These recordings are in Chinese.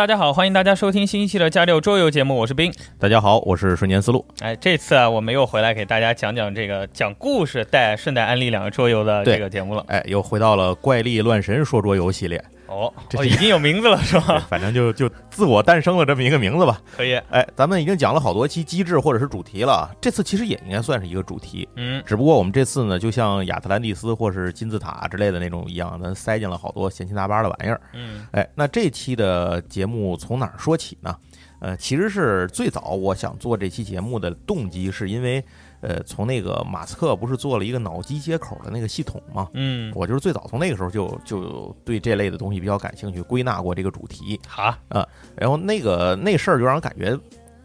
大家好，欢迎大家收听新一期的加六桌游节目，我是冰。大家好，我是瞬间思路。哎，这次啊，我们又回来给大家讲讲这个讲故事带顺带安利两个桌游的这个节目了。哎，又回到了怪力乱神说桌游系列。哦，这已经有名字了是吧？反正就就自我诞生了这么一个名字吧。可以。哎，咱们已经讲了好多期机制或者是主题了，这次其实也应该算是一个主题。嗯。只不过我们这次呢，就像亚特兰蒂斯或是金字塔之类的那种一样，咱塞进了好多闲七杂八的玩意儿。嗯。哎，那这期的节目从哪儿说起呢？呃，其实是最早我想做这期节目的动机，是因为。呃，从那个马斯克不是做了一个脑机接口的那个系统嘛？嗯，我就是最早从那个时候就就对这类的东西比较感兴趣，归纳过这个主题。好啊，然后那个那事儿就让人感觉，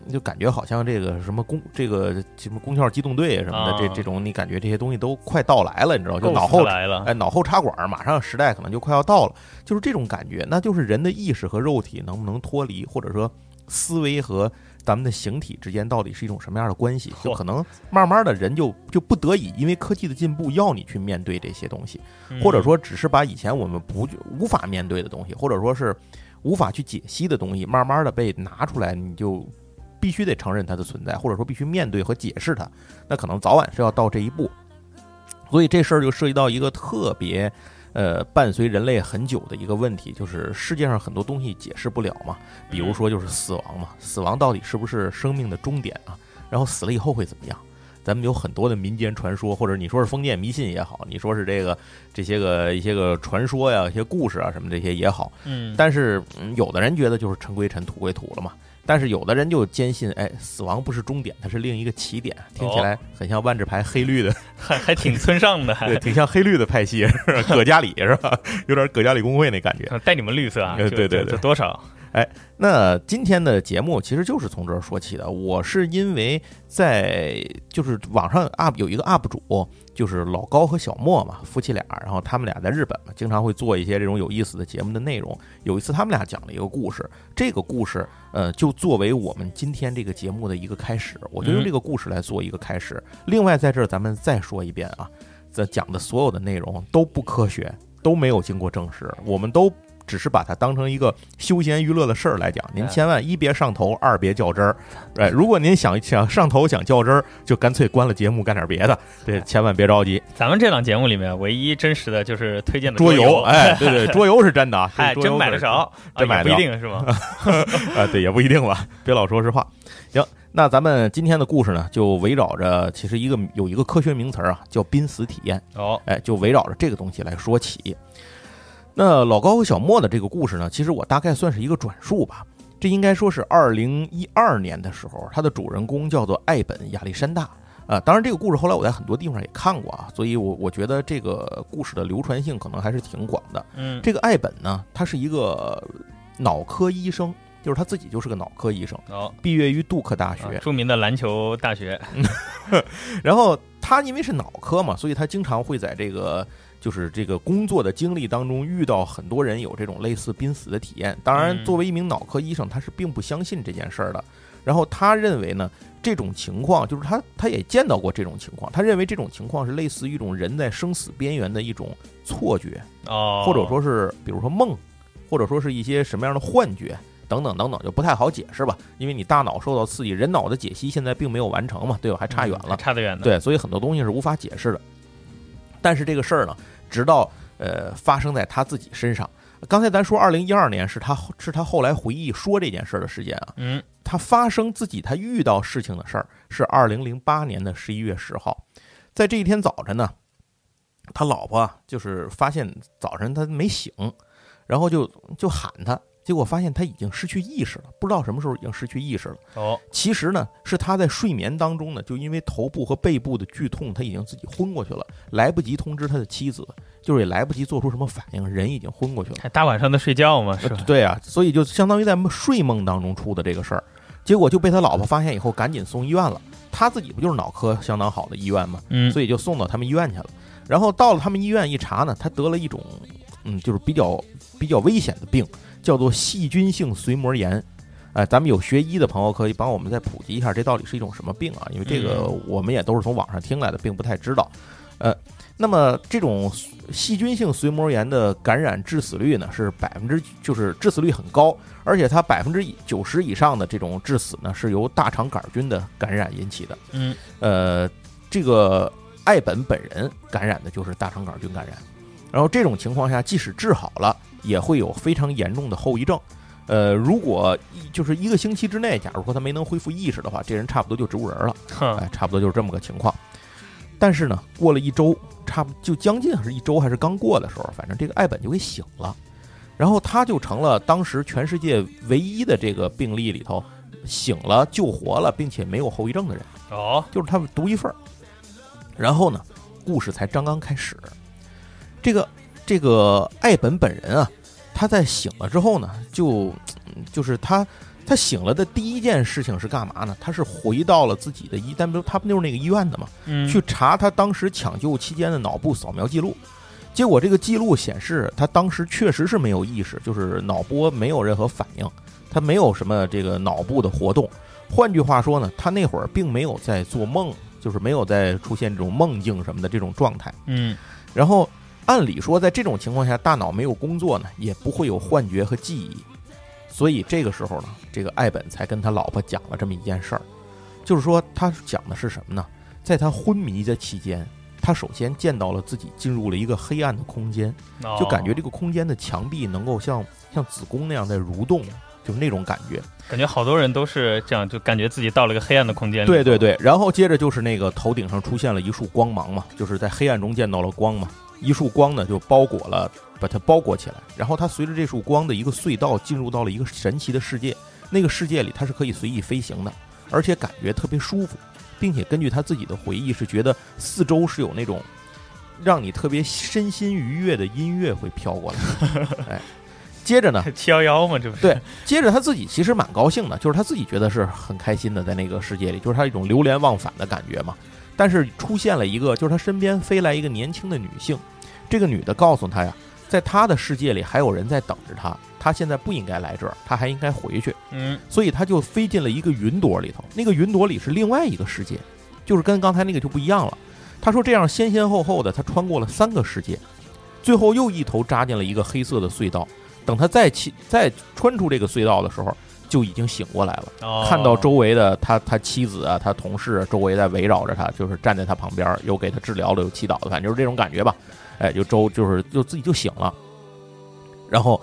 就感觉好像这个什么攻这个什么攻壳机动队什么的，这这种你感觉这些东西都快到来了，你知道？就脑后来了，哎，脑后插管，马上时代可能就快要到了，就是这种感觉。那就是人的意识和肉体能不能脱离，或者说思维和。咱们的形体之间到底是一种什么样的关系？就可能慢慢的人就就不得已，因为科技的进步，要你去面对这些东西，或者说只是把以前我们不无法面对的东西，或者说是无法去解析的东西，慢慢的被拿出来，你就必须得承认它的存在，或者说必须面对和解释它。那可能早晚是要到这一步，所以这事儿就涉及到一个特别。呃，伴随人类很久的一个问题，就是世界上很多东西解释不了嘛。比如说，就是死亡嘛，死亡到底是不是生命的终点啊？然后死了以后会怎么样？咱们有很多的民间传说，或者你说是封建迷信也好，你说是这个这些个一些个传说呀、一些故事啊什么这些也好。嗯。但是有的人觉得就是尘归尘，土归土了嘛。但是有的人就坚信，哎，死亡不是终点，它是另一个起点。听起来很像万智牌黑绿的，还 还挺村上的，对，挺像黑绿的派系，是葛加 里是吧？有点葛加里工会那感觉。带你们绿色啊？对对对，多少？哎，那今天的节目其实就是从这儿说起的。我是因为在就是网上 UP 有一个 UP 主，就是老高和小莫嘛，夫妻俩，然后他们俩在日本嘛，经常会做一些这种有意思的节目的内容。有一次他们俩讲了一个故事，这个故事呃就作为我们今天这个节目的一个开始，我就用这个故事来做一个开始。另外在这儿咱们再说一遍啊，这讲的所有的内容都不科学，都没有经过证实，我们都。只是把它当成一个休闲娱乐的事儿来讲，您哎千万一别上头，二别较真儿。哎，如果您想想上头想较真儿，就干脆关了节目干点别的，对，千万别着急。咱们这档节目里面唯一真实的就是推荐的桌游，游，哎，对 对，桌游是真的啊，还真买得着，真买不一定是吗？啊，对，也不一定吧，别老说实话。行，那咱们今天的故事呢，就围绕着其实一个有一个科学名词儿啊，叫濒死体验。哦，哎，就围绕着这个东西来说起。那老高和小莫的这个故事呢，其实我大概算是一个转述吧。这应该说是二零一二年的时候，它的主人公叫做艾本亚历山大。啊，当然这个故事后来我在很多地方也看过啊，所以我我觉得这个故事的流传性可能还是挺广的。嗯，这个艾本呢，他是一个脑科医生，就是他自己就是个脑科医生，哦，毕业于杜克大学。啊著名的篮球大学，然后他因为是脑科嘛，所以他经常会在这个就是这个工作的经历当中遇到很多人有这种类似濒死的体验。当然，嗯作为一名脑科医生，他是并不相信这件事儿的。然后他认为呢，这种情况就是他他也见到过这种情况，他认为这种情况是类似于一种人在生死边缘的一种错觉，哦，或者说是比如说梦，或者说是一些什么样的幻觉。等等等等，就不太好解释吧，因为你大脑受到刺激，人脑的解析现在并没有完成嘛，对吧？还差远嗯了。差得远的，对，所以很多东西是无法解释的。但是这个事儿呢，直到呃发生在他自己身上。刚才咱说，二零一二年是他是他后来回忆说这件事儿的时间啊。嗯，他发生自己他遇到事情的事儿是二零零八年的十一月十号，在这一天早晨呢，他老婆啊就是发现早晨他没醒，然后就就喊他，结果发现他已经失去意识了，不知道什么时候已经失去意识了。哦，其实呢，是他在睡眠当中呢，就因为头部和背部的剧痛，他已经自己昏过去了，来不及通知他的妻子，就是也来不及做出什么反应，人已经昏过去了。大晚上的睡觉嘛，是吧？对啊，所以就相当于在睡梦当中出的这个事儿，结果就被他老婆发现以后，赶紧送医院了。他自己不就是脑科相当好的医院吗？嗯，所以就送到他们医院去了。然后到了他们医院一查呢，他得了一种，嗯，就是比较比较危险的病，叫做细菌性髓膜炎。哎，咱们有学医的朋友可以帮我们再普及一下，这到底是一种什么病啊？因为这个我们也都是从网上听来的，并不太知道。呃，那么这种细菌性髓膜炎的感染致死率呢是百分之，就是致死率很高，而且它百分之九十以上的这种致死呢是由大肠杆菌的感染引起的。嗯，呃，这个艾本本人感染的就是大肠杆菌感染，然后这种情况下，即使治好了，也会有非常严重的后遗症。呃，如果一就是一个星期之内，假如说他没能恢复意识的话，这人差不多就植物人了，哼，哎，差不多就是这么个情况。但是呢，过了一周，差不就将近是一周还是刚过的时候，反正这个艾本就给醒了，然后他就成了当时全世界唯一的这个病例里头醒了、救活了，并且没有后遗症的人。哦，就是他们独一份儿。然后呢，故事才刚刚开始。这个这个艾本本人啊，他在醒了之后呢，就嗯就是他他醒了的第一件事情是干嘛呢？他是回到了自己的医，但不他不就是那个医院的嘛，嗯，去查他当时抢救期间的脑部扫描记录。结果这个记录显示，他当时确实是没有意识，就是脑波没有任何反应，他没有什么这个脑部的活动。换句话说呢，他那会儿并没有在做梦，就是没有在出现这种梦境什么的这种状态。嗯，然后按理说，在这种情况下，大脑没有工作呢，也不会有幻觉和记忆。所以这个时候呢，这个艾本才跟他老婆讲了这么一件事儿，就是说他讲的是什么呢？在他昏迷的期间，他首先见到了自己进入了一个黑暗的空间，哦就感觉这个空间的墙壁能够像像子宫那样在蠕动，就是那种感觉。感觉好多人都是这样，就感觉自己到了一个黑暗的空间。对对，对，然后接着就是那个头顶上出现了一束光芒嘛，就是在黑暗中见到了光嘛，一束光呢就包裹了，把它包裹起来，然后它随着这束光的一个隧道进入到了一个神奇的世界，那个世界里它是可以随意飞行的，而且感觉特别舒服，并且根据他自己的回忆是觉得四周是有那种让你特别身心愉悦的音乐会飘过来，哎，接着呢，七幺幺嘛，这不是？对接着他自己其实蛮高兴的，就是他自己觉得是很开心的，在那个世界里，就是他一种流连忘返的感觉嘛。但是出现了一个，就是他身边飞来一个年轻的女性，这个女的告诉他呀，在他的世界里还有人在等着他，他现在不应该来这儿，他还应该回去。嗯，所以他就飞进了一个云朵里头，那个云朵里是另外一个世界，就是跟刚才那个就不一样了。他说这样先先后后的，他穿过了三个世界，最后又一头扎进了一个黑色的隧道，等他再起再穿出这个隧道的时候，就已经醒过来了，哦看到周围的他他妻子啊，他同事啊周围在围绕着他，就是站在他旁边，又给他治疗了，又祈祷的，反正就是这种感觉吧。哎，就周就是就自己就醒了，然后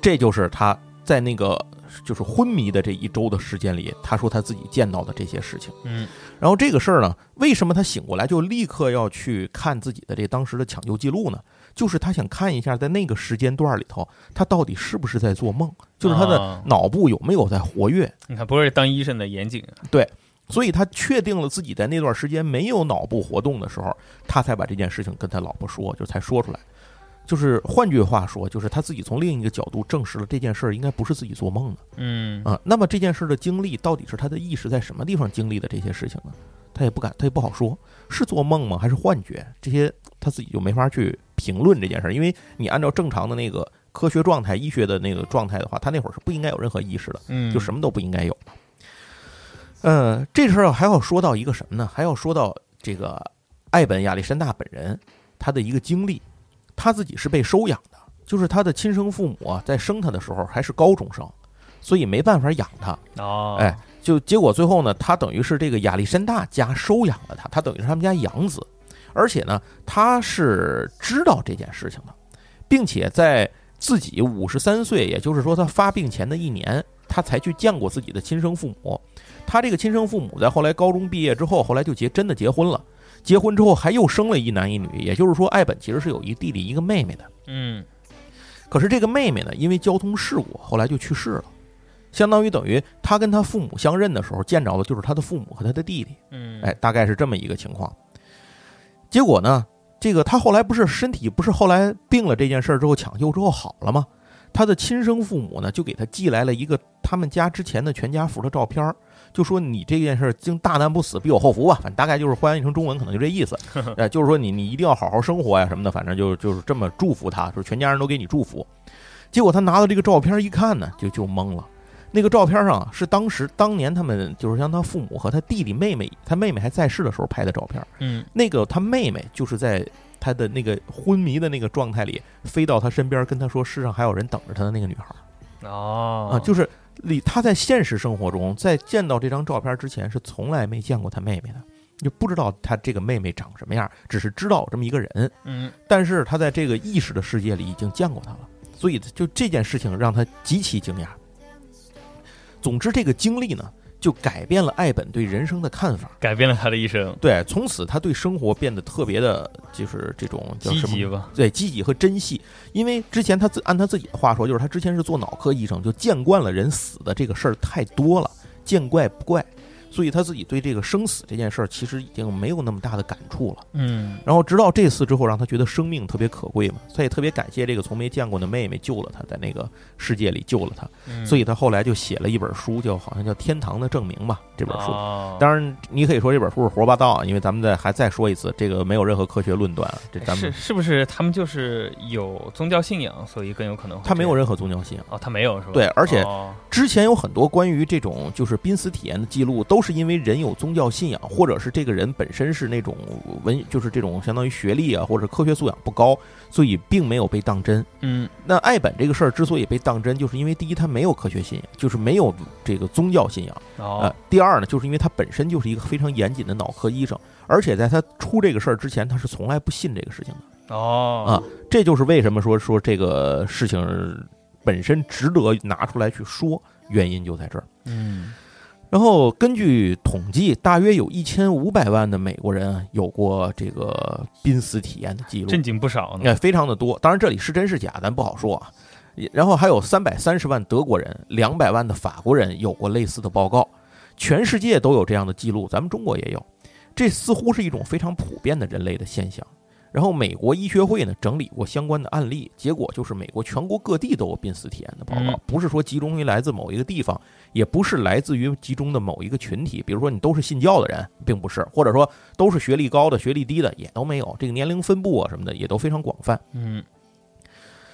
这就是他在那个就是昏迷的这一周的时间里，他说他自己见到的这些事情。嗯然后这个事儿呢，为什么他醒过来就立刻要去看自己的这当时的抢救记录呢？就是他想看一下，在那个时间段里头，他到底是不是在做梦，就是他的啊脑部有没有在活跃。你看，不是当医生的严谨啊，所以他确定了自己在那段时间没有脑部活动的时候，他才把这件事情跟他老婆说，就才说出来。就是换句话说，就是他自己从另一个角度证实了这件事儿应该不是自己做梦的嗯啊。那么这件事的经历到底是他的意识在什么地方经历的这些事情呢？他也不敢，他也不好说，是做梦吗？还是幻觉？这些他自己就没法去评论这件事儿，因为你按照正常的那个科学状态、医学的那个状态的话，他那会儿是不应该有任何意识的。嗯，就什么都不应该有。呃，这事儿还要说到一个什么呢？还要说到这个艾本亚历山大本人他的一个经历，他自己是被收养的，就是他的亲生父母啊，在生他的时候还是高中生，所以没办法养他。哦，哎，就结果最后呢，他等于是这个亚历山大家收养了他，他等于是他们家养子，而且呢，他是知道这件事情的，并且在自己五十三岁，也就是说他发病前的一年，他才去见过自己的亲生父母。他这个亲生父母在后来高中毕业之后，后来就结真的结婚了。结婚之后还又生了一男一女，也就是说，艾本其实是有一弟弟一个妹妹的。嗯可是这个妹妹呢，因为交通事故，后来就去世了，相当于等于他跟他父母相认的时候见着的就是他的父母和他的弟弟，嗯，哎，大概是这么一个情况。结果呢，这个他后来不是身体不是后来病了这件事儿之后抢救之后好了吗？他的亲生父母呢就给他寄来了一个他们家之前的全家福的照片儿，就说你这件事儿经大难不死必有后福吧，反正大概就是翻译成中文可能就这意思，哎，就是说你你一定要好好生活呀什么的，反正就就是这么祝福他，说全家人都给你祝福。结果他拿到这个照片一看呢，就就懵了。那个照片上啊是当时当年他们就是像他父母和他弟弟妹妹，他妹妹还在世的时候拍的照片。嗯那个他妹妹就是在他的那个昏迷的那个状态里飞到他身边，跟他说世上还有人等着他的那个女孩哦啊，就是里他在现实生活中在见到这张照片之前是从来没见过他妹妹的，就不知道他这个妹妹长什么样，只是知道有这么一个人。嗯但是他在这个意识的世界里已经见过他了，所以就这件事情让他极其惊讶。总之，这个经历呢，就改变了艾本对人生的看法。改变了他的一生，对，从此他对生活变得特别的，就是这种叫什么？积极吧，对，积极和珍惜。因为之前他自按他自己的话说，就是他之前是做脑科医生，就见惯了人死的这个事儿太多了，见怪不怪。所以他自己对这个生死这件事儿，其实已经没有那么大的感触了。嗯然后直到这次之后，让他觉得生命特别可贵嘛，他也特别感谢这个从没见过的妹妹救了他，在那个世界里救了他，嗯，所以他后来就写了一本书，叫好像叫《天堂的证明》吧，这本书。哦当然，你可以说这本书是胡说八道啊，因为咱们再还再说一次，这个没有任何科学论断啊，这咱们是是不是他们就是有宗教信仰，所以更有可能他没有任何宗教信仰。哦，他没有是吧？对而且哦之前有很多关于这种就是濒死体验的记录，都是因为人有宗教信仰，或者是这个人本身是那种文，就是这种相当于学历啊或者科学素养不高，所以并没有被当真。嗯那爱本这个事儿之所以被当真，就是因为第一他没有科学信仰，就是没有这个宗教信仰。呃哦，第二呢，就是因为他本身就是一个非常严谨的脑科医生，而且在他出这个事儿之前，他是从来不信这个事情的。哦啊这就是为什么说说这个事情本身值得拿出来去说，原因就在这儿。嗯然后根据统计，大约有一千五百万的美国人啊有过这个濒死体验的记录，正经不少哎，呢，非常的多。当然这里是真是假，咱不好说啊。然后还有三百三十万德国人、两百万的法国人有过类似的报告，全世界都有这样的记录，咱们中国也有。这似乎是一种非常普遍的人类的现象。然后美国医学会呢整理过相关的案例，结果就是美国全国各地都有濒死体验的报告。嗯，不是说集中于来自某一个地方，也不是来自于集中的某一个群体，比如说你都是信教的人，并不是，或者说都是学历高的、学历低的也都没有，这个年龄分布啊什么的也都非常广泛。嗯。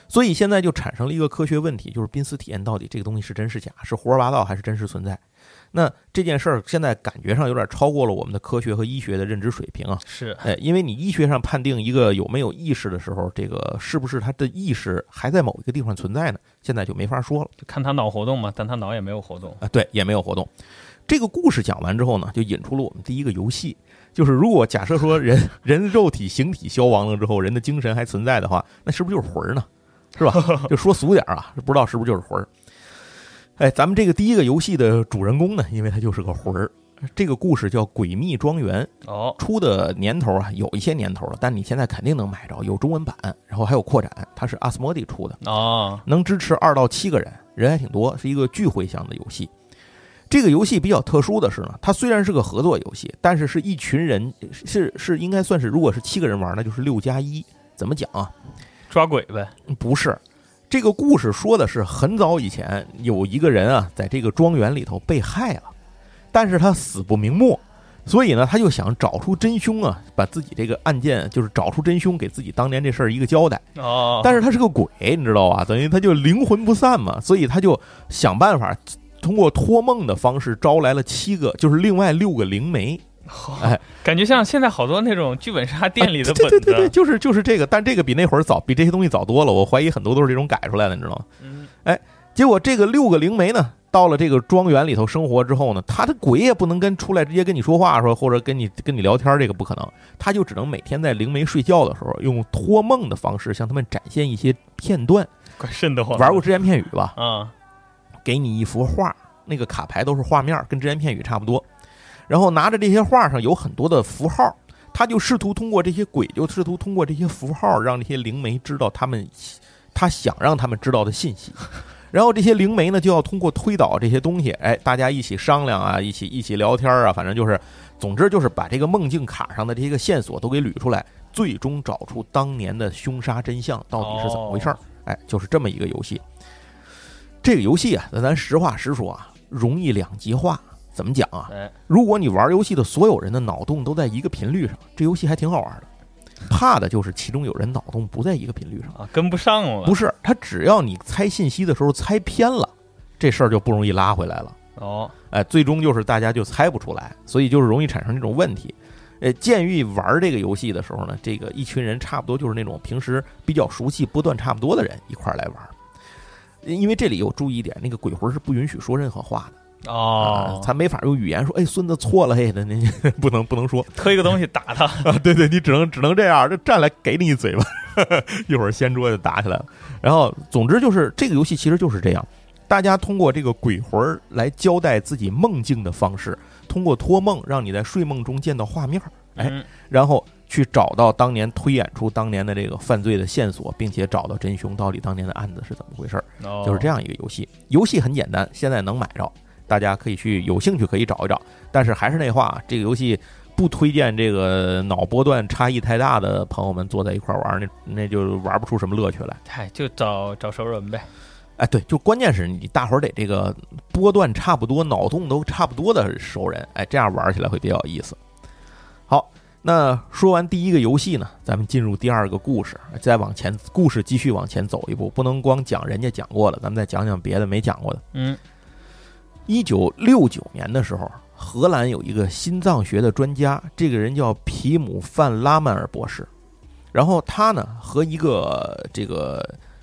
所以现在就产生了一个科学问题，就是濒死体验到底这个东西是真是假，是胡说八道还是真实存在？那这件事儿现在感觉上有点超过了我们的科学和医学的认知水平啊。是，哎，因为你医学上判定一个有没有意识的时候，这个是不是他的意识还在某一个地方存在呢？现在就没法说了。就看他脑活动嘛，但他脑也没有活动。啊，对，也没有活动。这个故事讲完之后呢，就引出了我们第一个游戏，就是如果假设说人人肉体形体消亡了之后，人的精神还存在的话，那是不是就是魂儿呢？是吧？就说俗点儿啊，不知道是不是就是魂儿。哎，咱们这个第一个游戏的主人公呢，因为他就是个魂儿。这个故事叫《诡秘庄园》，哦，出的年头啊有一些年头了，但你现在肯定能买着，有中文版，然后还有扩展，它是阿斯莫蒂出的，哦，能支持二到七个人，人还挺多，是一个聚会向的游戏。这个游戏比较特殊的是呢，它虽然是个合作游戏，但是是一群人，是是应该算是，如果是七个人玩，那就是六加一。怎么讲啊？抓鬼呗。不是，这个故事说的是很早以前有一个人啊，在这个庄园里头被害了，但是他死不瞑目，所以呢，他就想找出真凶啊，把自己这个案件就是找出真凶，给自己当年这事儿一个交代。哦，但是他是个鬼，你知道吧？等于他就灵魂不散嘛，所以他就想办法通过托梦的方式招来了七个，就是另外六个灵媒。哎，感觉像现在好多那种剧本杀店里的本子，对对对对，就是就是这个，但这个比那会儿早，比这些东西早多了。我怀疑很多都是这种改出来的，你知道吗？嗯，哎结果这个六个灵媒呢，到了这个庄园里头生活之后呢，他的鬼也不能跟出来直接跟你说话，说或者跟你跟你聊天，这个不可能，他就只能每天在灵媒睡觉的时候，用托梦的方式向他们展现一些片段。怪瘆得慌。玩过只言片语吧？啊，给你一幅画，那个卡牌都是画面，跟只言片语差不多。然后拿着这些画上有很多的符号，他就试图通过这些鬼，就试图通过这些符号，让这些灵媒知道他们他想让他们知道的信息。然后这些灵媒呢，就要通过推导这些东西，哎，大家一起商量啊，一起一起聊天啊，反正就是，总之就是把这个梦境卡上的这些个线索都给捋出来，最终找出当年的凶杀真相到底是怎么回事儿。哎，就是这么一个游戏。这个游戏啊，那咱实话实说啊，容易两极化。怎么讲啊？哎，如果你玩游戏的所有人的脑洞都在一个频率上，这游戏还挺好玩的。怕的就是其中有人脑洞不在一个频率上，啊，跟不上了。不是他只要你猜信息的时候猜偏了，这事儿就不容易拉回来了。哦，哎，最终就是大家就猜不出来，所以就是容易产生这种问题。呃，鉴于玩这个游戏的时候呢，这个一群人差不多就是那种平时比较熟悉、波段差不多的人一块儿来玩。因为这里有注意一点，那个鬼魂是不允许说任何话的。哦，他没法用语言说，哎，孙子错了，嘿那，那 不能不能说，推个东西打他啊，对对，你只能只能这样，就站来给你一嘴巴，一会儿掀桌就打起来了。然后，总之就是这个游戏其实就是这样，大家通过这个鬼魂来交代自己梦境的方式，通过托梦让你在睡梦中见到画面，哎，嗯然后去找到当年推演出当年的这个犯罪的线索，并且找到真凶到底当年的案子是怎么回事儿。哦就是这样一个游戏。游戏很简单，现在能买着，大家可以去有兴趣可以找一找。但是还是那话啊，这个游戏不推荐这个脑波段差异太大的朋友们坐在一块儿玩，那那就玩不出什么乐趣来。嗨，就找找熟人呗。哎，对，就关键是你大伙儿得这个波段差不多、脑洞都差不多的熟人，哎，这样玩起来会比较有意思。好，那说完第一个游戏呢，咱们进入第二个故事，再往前，故事继续往前走一步，不能光讲人家讲过的，咱们再讲讲别的没讲过的。嗯，一九六九年的时候，荷兰有一个心脏学的专家，这个人叫皮姆范拉曼尔博士。然后他呢和一个这个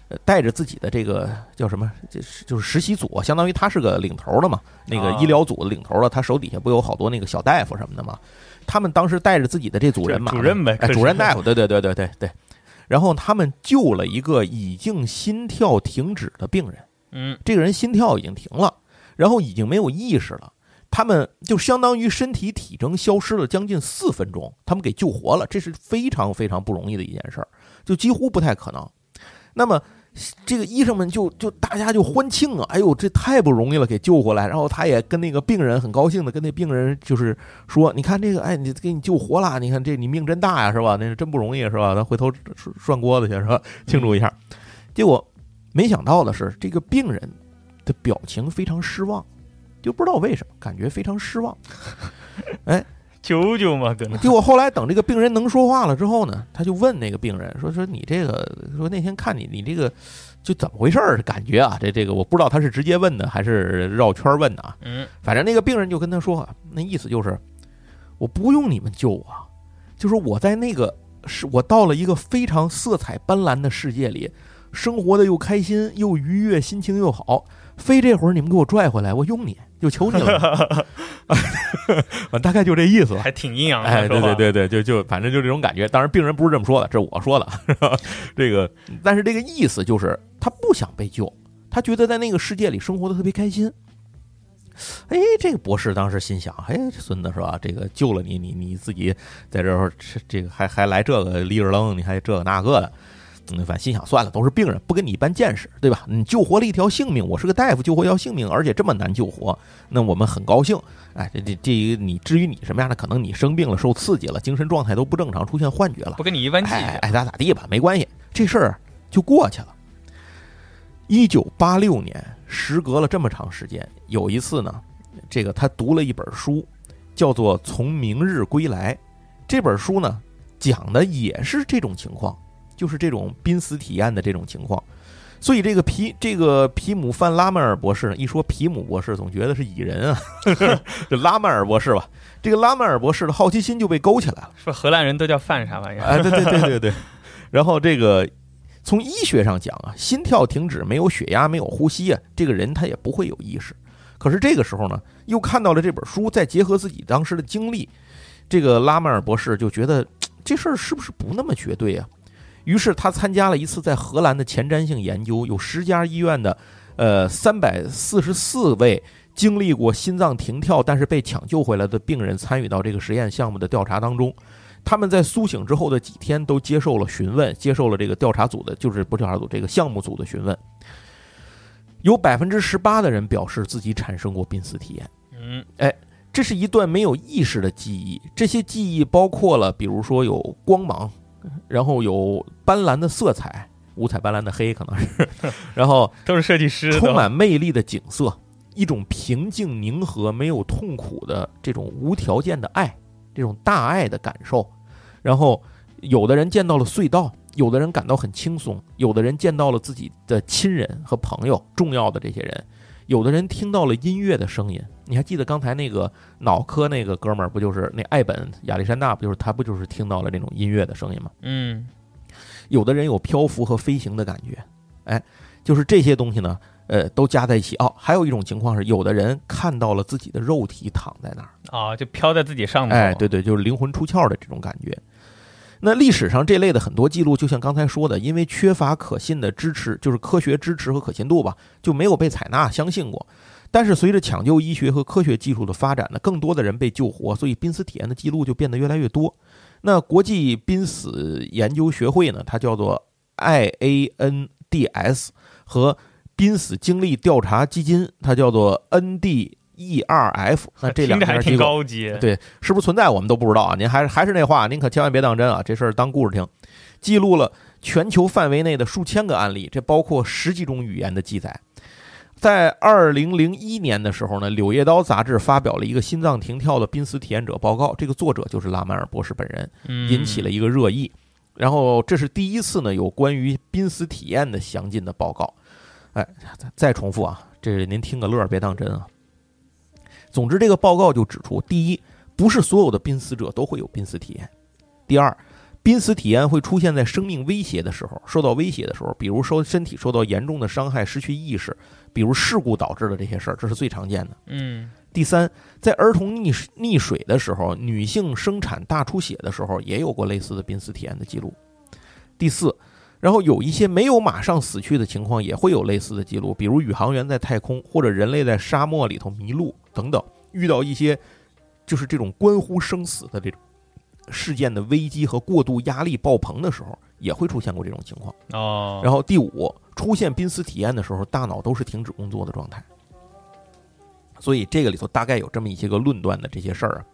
呃带着自己的这个叫什么，就是就是实习组，相当于他是个领头的嘛，那个啊医疗组的领头的，他手底下不有好多那个小大夫什么的嘛？他们当时带着自己的这组人马，主任呗哎，主任大夫，对对对对对对。然后他们救了一个已经心跳停止的病人。嗯，这个人心跳已经停了，然后已经没有意识了。他们就相当于身体体征消失了将近四分钟，他们给救活了，这是非常非常不容易的一件事儿，就几乎不太可能。那么，这个医生们就就大家就欢庆啊，哎呦，这太不容易了，给救回来。然后他也跟那个病人很高兴的跟那病人就是说，你看这个，哎，你给你救活了，你看这你命真大呀，是吧？那是真不容易，是吧？咱回头涮锅子去，是吧？庆祝一下。结果没想到的是，这个病人的表情非常失望，就不知道为什么感觉非常失望。哎 求求嘛，可能结果后来等这个病人能说话了之后呢，他就问那个病人说：“说你这个，说那天看你，你这个就怎么回事儿？感觉啊，这这个我不知道他是直接问的还是绕圈问的啊。嗯，反正那个病人就跟他说，那意思就是我不用你们救我，就是我在那个是我到了一个非常色彩斑斓的世界里，生活的又开心又愉悦，心情又好。非这会儿你们给我拽回来，我用你就求你了。大概就这意思。还挺阴阳的，哎，对对对对，就就反正就这种感觉。当然，病人不是这么说的，这是我说的。是吧这个，但是这个意思就是他不想被救，他觉得在那个世界里生活的特别开心。哎，这个博士当时心想：哎，这孙子是吧？这个救了你，你你自己在这儿这这个还还来这个立着愣，你还这个那个的。嗯，反正心想算了，都是病人，不跟你一般见识，对吧？你救活了一条性命，我是个大夫，救活一条性命，而且这么难救活，那我们很高兴。哎，这这这你至于你什么样的，可能你生病了，受刺激了，精神状态都不正常，出现幻觉了，不跟你一般计较。哎爱咋咋地吧，没关系，这事儿就过去了。一九八六年，时隔了这么长时间，有一次呢，这个他读了一本书，叫做《从明日归来》。这本书呢，讲的也是这种情况，就是这种濒死体验的这种情况。所以这个皮这个皮姆范拉曼尔博士呢，一说皮姆博士，总觉得是蚁人啊，这拉曼尔博士吧，这个拉曼尔博士的好奇心就被勾起来了。说荷兰人都叫范啥玩意儿？哎，对对对对对。然后这个从医学上讲啊，心跳停止，没有血压，没有呼吸啊，这个人他也不会有意识。可是这个时候呢，又看到了这本书，再结合自己当时的经历，这个拉曼尔博士就觉得这事儿是不是不那么绝对啊？于是他参加了一次在荷兰的前瞻性研究，有十家医院的，呃，三百四十四位经历过心脏停跳但是被抢救回来的病人参与到这个实验项目的调查当中。他们在苏醒之后的几天都接受了询问，接受了这个调查组的，就是不是调查组这个项目组的询问。有百分之十八的人表示自己产生过濒死体验。嗯，这是一段没有意识的记忆，这些记忆包括了，比如说有光芒，然后有斑斓的色彩，五彩斑斓的黑可能是，然后 都是设计师，充满魅力的景色，一种平静宁和、没有痛苦的这种无条件的爱，这种大爱的感受。然后，有的人见到了隧道，有的人感到很轻松，有的人见到了自己的亲人和朋友，重要的这些人，有的人听到了音乐的声音。你还记得刚才那个脑科那个哥们儿，不就是那艾本亚历山大，不就是他不就是听到了那种音乐的声音吗？嗯，有的人有漂浮和飞行的感觉，哎，就是这些东西呢，呃，都加在一起。哦，还有一种情况是，有的人看到了自己的肉体躺在那儿，啊，就飘在自己上面。哎，对对，就是灵魂出窍的这种感觉。那历史上这类的很多记录，就像刚才说的，因为缺乏可信的支持，就是科学支持和可信度吧，就没有被采纳、相信过。但是随着抢救医学和科学技术的发展呢，更多的人被救活，所以濒死体验的记录就变得越来越多。那国际濒死研究学会呢，它叫做 IANDS 和濒死经历调查基金，它叫做 NDERF。那这两听着还挺家机构高级。对，是不是存在我们都不知道啊。您还是还是那话，您可千万别当真啊，这事儿当故事听。记录了全球范围内的数千个案例，这包括十几种语言的记载。在二零零一年的时候呢，《柳叶刀》杂志发表了一个心脏停跳的濒死体验者报告，这个作者就是拉曼尔博士本人，嗯，引起了一个热议。然后这是第一次呢有关于濒死体验的详尽的报告。哎，再再重复啊，这是您听个乐儿，别当真啊。总之，这个报告就指出：第一，不是所有的濒死者都会有濒死体验；第二，濒死体验会出现在生命威胁的时候，受到威胁的时候，比如说身体受到严重的伤害、失去意识，比如事故导致的这些事儿，这是最常见的。嗯，第三，在儿童溺溺水的时候，女性生产大出血的时候，也有过类似的濒死体验的记录。第四，然后有一些没有马上死去的情况，也会有类似的记录，比如宇航员在太空，或者人类在沙漠里头迷路等等，遇到一些就是这种关乎生死的这种事件的危机和过度压力爆棚的时候，也会出现过这种情况。哦，然后第五，出现濒死体验的时候，大脑都是停止工作的状态。所以这个里头大概有这么一些个论断的这些事儿啊。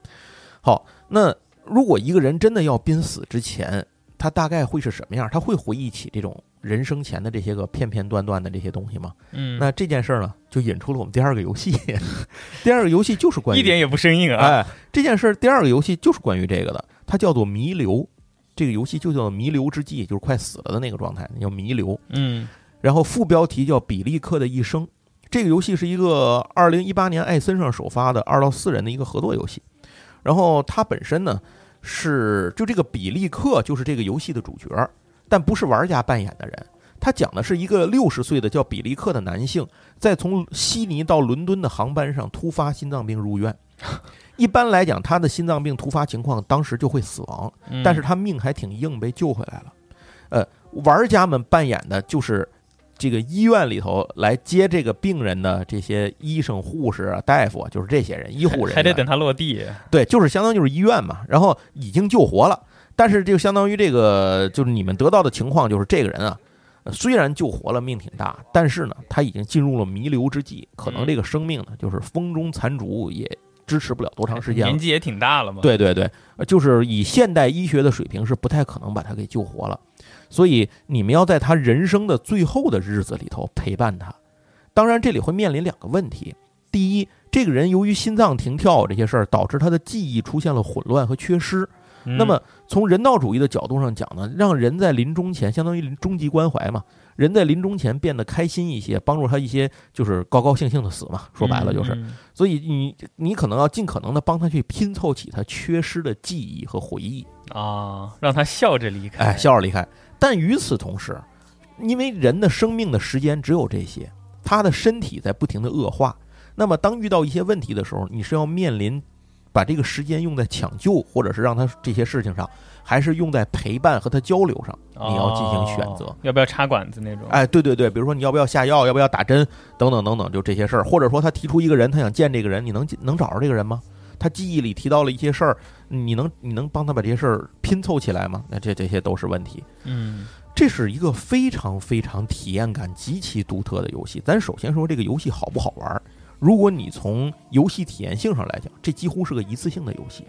好，那如果一个人真的要濒死之前，他大概会是什么样？他会回忆起这种人生前的这些个片片段段的这些东西吗？嗯，那这件事儿呢，就引出了我们第二个游戏。第二个游戏就是关于一点也不生硬啊。哎，这件事儿第二个游戏就是关于这个的，它叫做弥留。这个游戏就叫弥留之际，就是快死了的那个状态，叫弥留。嗯然后副标题叫比利克的一生。这个游戏是一个二零一八年艾森上首发的二到四人的一个合作游戏。然后它本身呢是就这个比利克就是这个游戏的主角，但不是玩家扮演的人。他讲的是一个六十岁的叫比利克的男性，在从悉尼到伦敦的航班上突发心脏病入院。一般来讲，他的心脏病突发情况当时就会死亡，嗯但是他命还挺硬，被救回来了。呃，玩家们扮演的就是这个医院里头来接这个病人的这些医生、护士啊、大夫啊，就是这些人，医护人员还得等他落地。对，就是相当于就是医院嘛，然后已经救活了，但是就相当于这个就是你们得到的情况就是这个人啊，呃虽然救活了，命挺大，但是呢，他已经进入了弥留之际，可能这个生命呢就是风中残烛，也支持不了多长时间了年。纪也挺大了嘛。，对对对，呃就是以现代医学的水平是不太可能把他给救活了，所以你们要在他人生的最后的日子里头陪伴他。当然，这里会面临两个问题：第一，这个人由于心脏停跳这些事儿，导致他的记忆出现了混乱和缺失。嗯、那么从人道主义的角度上讲呢，让人在临终前，相当于临终极关怀嘛，人在临终前变得开心一些，帮助他一些，就是高高兴兴的死嘛。说白了就是，嗯所以你你可能要尽可能的帮他去拼凑起他缺失的记忆和回忆，啊，让他笑着离开。哎，笑着离开。但与此同时，因为人的生命的时间只有这些，他的身体在不停的恶化。那么当遇到一些问题的时候，你是要面临把这个时间用在抢救，或者是让他这些事情上，还是用在陪伴和他交流上？你要进行选择哦。要不要插管子那种？哎，对对对，比如说你要不要下药，要不要打针，等等等等，就这些事儿。或者说他提出一个人，他想见这个人，你能能找着这个人吗？他记忆里提到了一些事儿，你能你能帮他把这些事儿拼凑起来吗？那这这些都是问题。嗯这是一个非常非常体验感极其独特的游戏。咱首先说这个游戏好不好玩儿。如果你从游戏体验性上来讲，这几乎是个一次性的游戏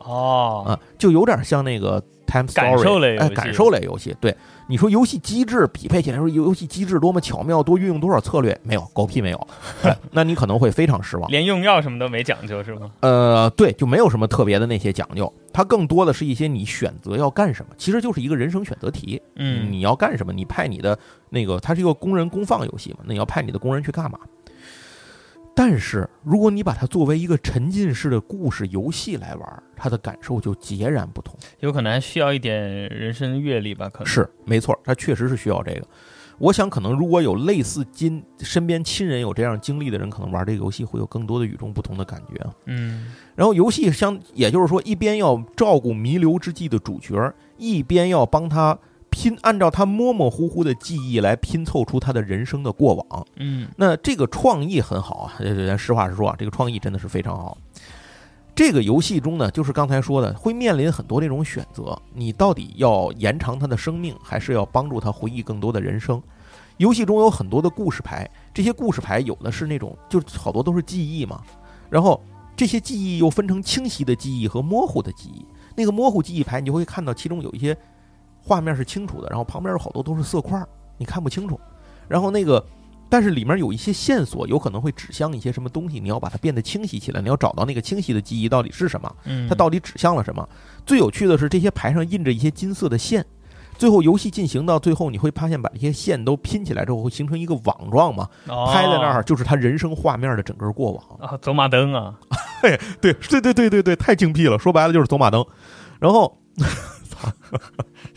哦，啊，就有点像那个 Time Story 感受类游哎，感受类游戏。对，你说游戏机制匹配起来说游戏机制多么巧妙，多运用多少策略，没有，狗屁没有。哎那你可能会非常失望。连用药什么都没讲究是吗？呃，对，就没有什么特别的那些讲究，它更多的是一些你选择要干什么，其实就是一个人生选择题。嗯你要干什么？你派你的那个，它是一个工人公放游戏嘛，那你要派你的工人去干嘛？但是如果你把它作为一个沉浸式的故事游戏来玩，它的感受就截然不同。有可能还需要一点人生阅历吧？可能是没错，它确实是需要这个。我想，可能如果有类似今身边亲人有这样经历的人，可能玩这个游戏会有更多的与众不同的感觉啊。嗯然后游戏相，也就是说，一边要照顾弥留之际的主角，一边要帮他拼，按照他模模糊糊的记忆来拼凑出他的人生的过往。嗯那这个创意很好啊，呃咱实话实说啊，这个创意真的是非常好。这个游戏中呢，就是刚才说的，会面临很多这种选择，你到底要延长他的生命，还是要帮助他回忆更多的人生？游戏中有很多的故事牌，这些故事牌有的是那种，就是好多都是记忆嘛，然后这些记忆又分成清晰的记忆和模糊的记忆。那个模糊记忆牌，你就会看到其中有一些画面是清楚的，然后旁边有好多都是色块，你看不清楚。然后那个，但是里面有一些线索，有可能会指向一些什么东西，你要把它变得清晰起来，你要找到那个清晰的记忆到底是什么，嗯，它到底指向了什么。最有趣的是，这些牌上印着一些金色的线。最后，游戏进行到最后，你会发现把这些线都拼起来之后，会形成一个网状嘛？拍在那儿就是他人生画面的整个过往。啊，走马灯啊，对对对对对对，太精辟了！说白了就是走马灯。然后，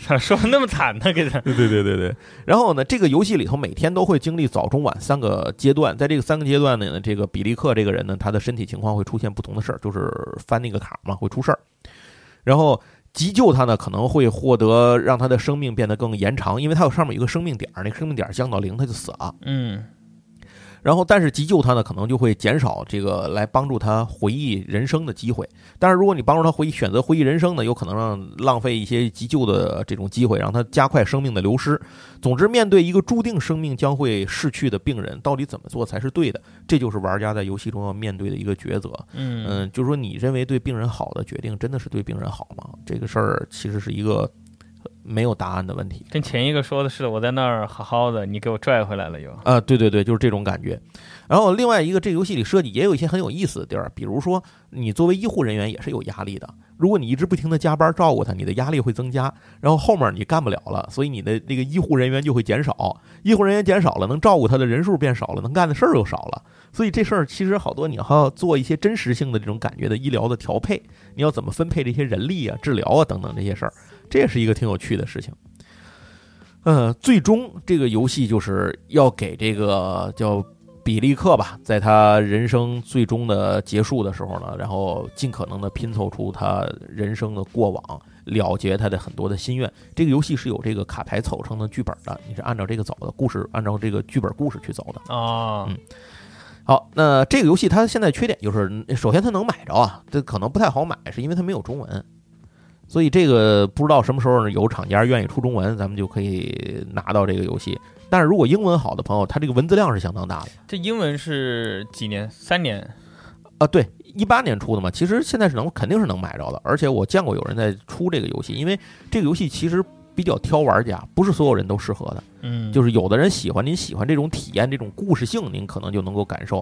咋 说那么惨呢？给他 对对对对对。然后呢，这个游戏里头每天都会经历早中晚三个阶段，在这个三个阶段呢，这个比利克这个人呢，他的身体情况会出现不同的事儿，就是翻那个卡嘛，会出事儿。然后急救他呢，可能会获得让他的生命变得更延长，因为他有上面有一个生命点儿，那个生命点儿降到零，他就死了。嗯然后，但是急救他呢，可能就会减少这个来帮助他回忆人生的机会。但是，如果你帮助他回忆选择回忆人生呢，有可能让浪费一些急救的这种机会，让他加快生命的流失。总之，面对一个注定生命将会逝去的病人，到底怎么做才是对的？这就是玩家在游戏中要面对的一个抉择。嗯嗯，就是说，你认为对病人好的决定，真的是对病人好吗？这个事儿其实是一个没有答案的问题。跟前一个说的是我在那儿好好的，你给我拽回来了又。啊，对对对，就是这种感觉。然后另外一个，这个游戏里设计也有一些很有意思的地儿，比如说你作为医护人员也是有压力的。如果你一直不停的加班照顾他，你的压力会增加，然后后面你干不了了，所以你的那个医护人员就会减少，医护人员减少了，能照顾他的人数变少了，能干的事儿又少了。所以这事儿其实好多你还要做一些真实性的这种感觉的医疗的调配，你要怎么分配这些人力啊、治疗啊等等这些事儿，这也是一个挺有趣的事情。嗯，最终这个游戏就是要给这个叫。比利克吧，在他人生最终的结束的时候呢，然后尽可能的拼凑出他人生的过往，了结他的很多的心愿。这个游戏是有这个卡牌凑成的剧本的，你是按照这个走的故事，按照这个剧本故事去走的啊。嗯，好，那这个游戏它现在缺点就是，首先它能买着啊，这可能不太好买，是因为它没有中文，所以这个不知道什么时候有厂家愿意出中文，咱们就可以拿到这个游戏。但是如果英文好的朋友，他这个文字量是相当大的。这英文是几年？三年？啊，对，一八年出的嘛。其实现在是能，肯定是能买着的。而且我见过有人在出这个游戏，因为这个游戏其实比较挑玩家，不是所有人都适合的。嗯，就是有的人喜欢，您喜欢这种体验，这种故事性，您可能就能够感受。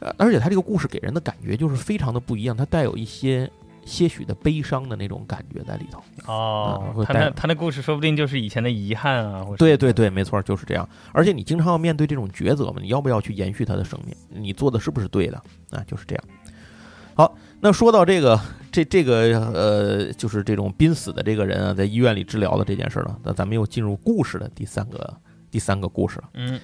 呃，而且它这个故事给人的感觉就是非常的不一样，它带有一些。些许的悲伤的那种感觉在里头哦，他那他那故事说不定就是以前的遗憾啊，对对对，没错，就是这样。而且你经常要面对这种抉择嘛，你要不要去延续他的生命？你做的是不是对的？啊，就是这样。好，那说到这个这这个呃，就是这种濒死的这个人啊，在医院里治疗的这件事呢，那咱们又进入故事的第三个第三个故事了。嗯，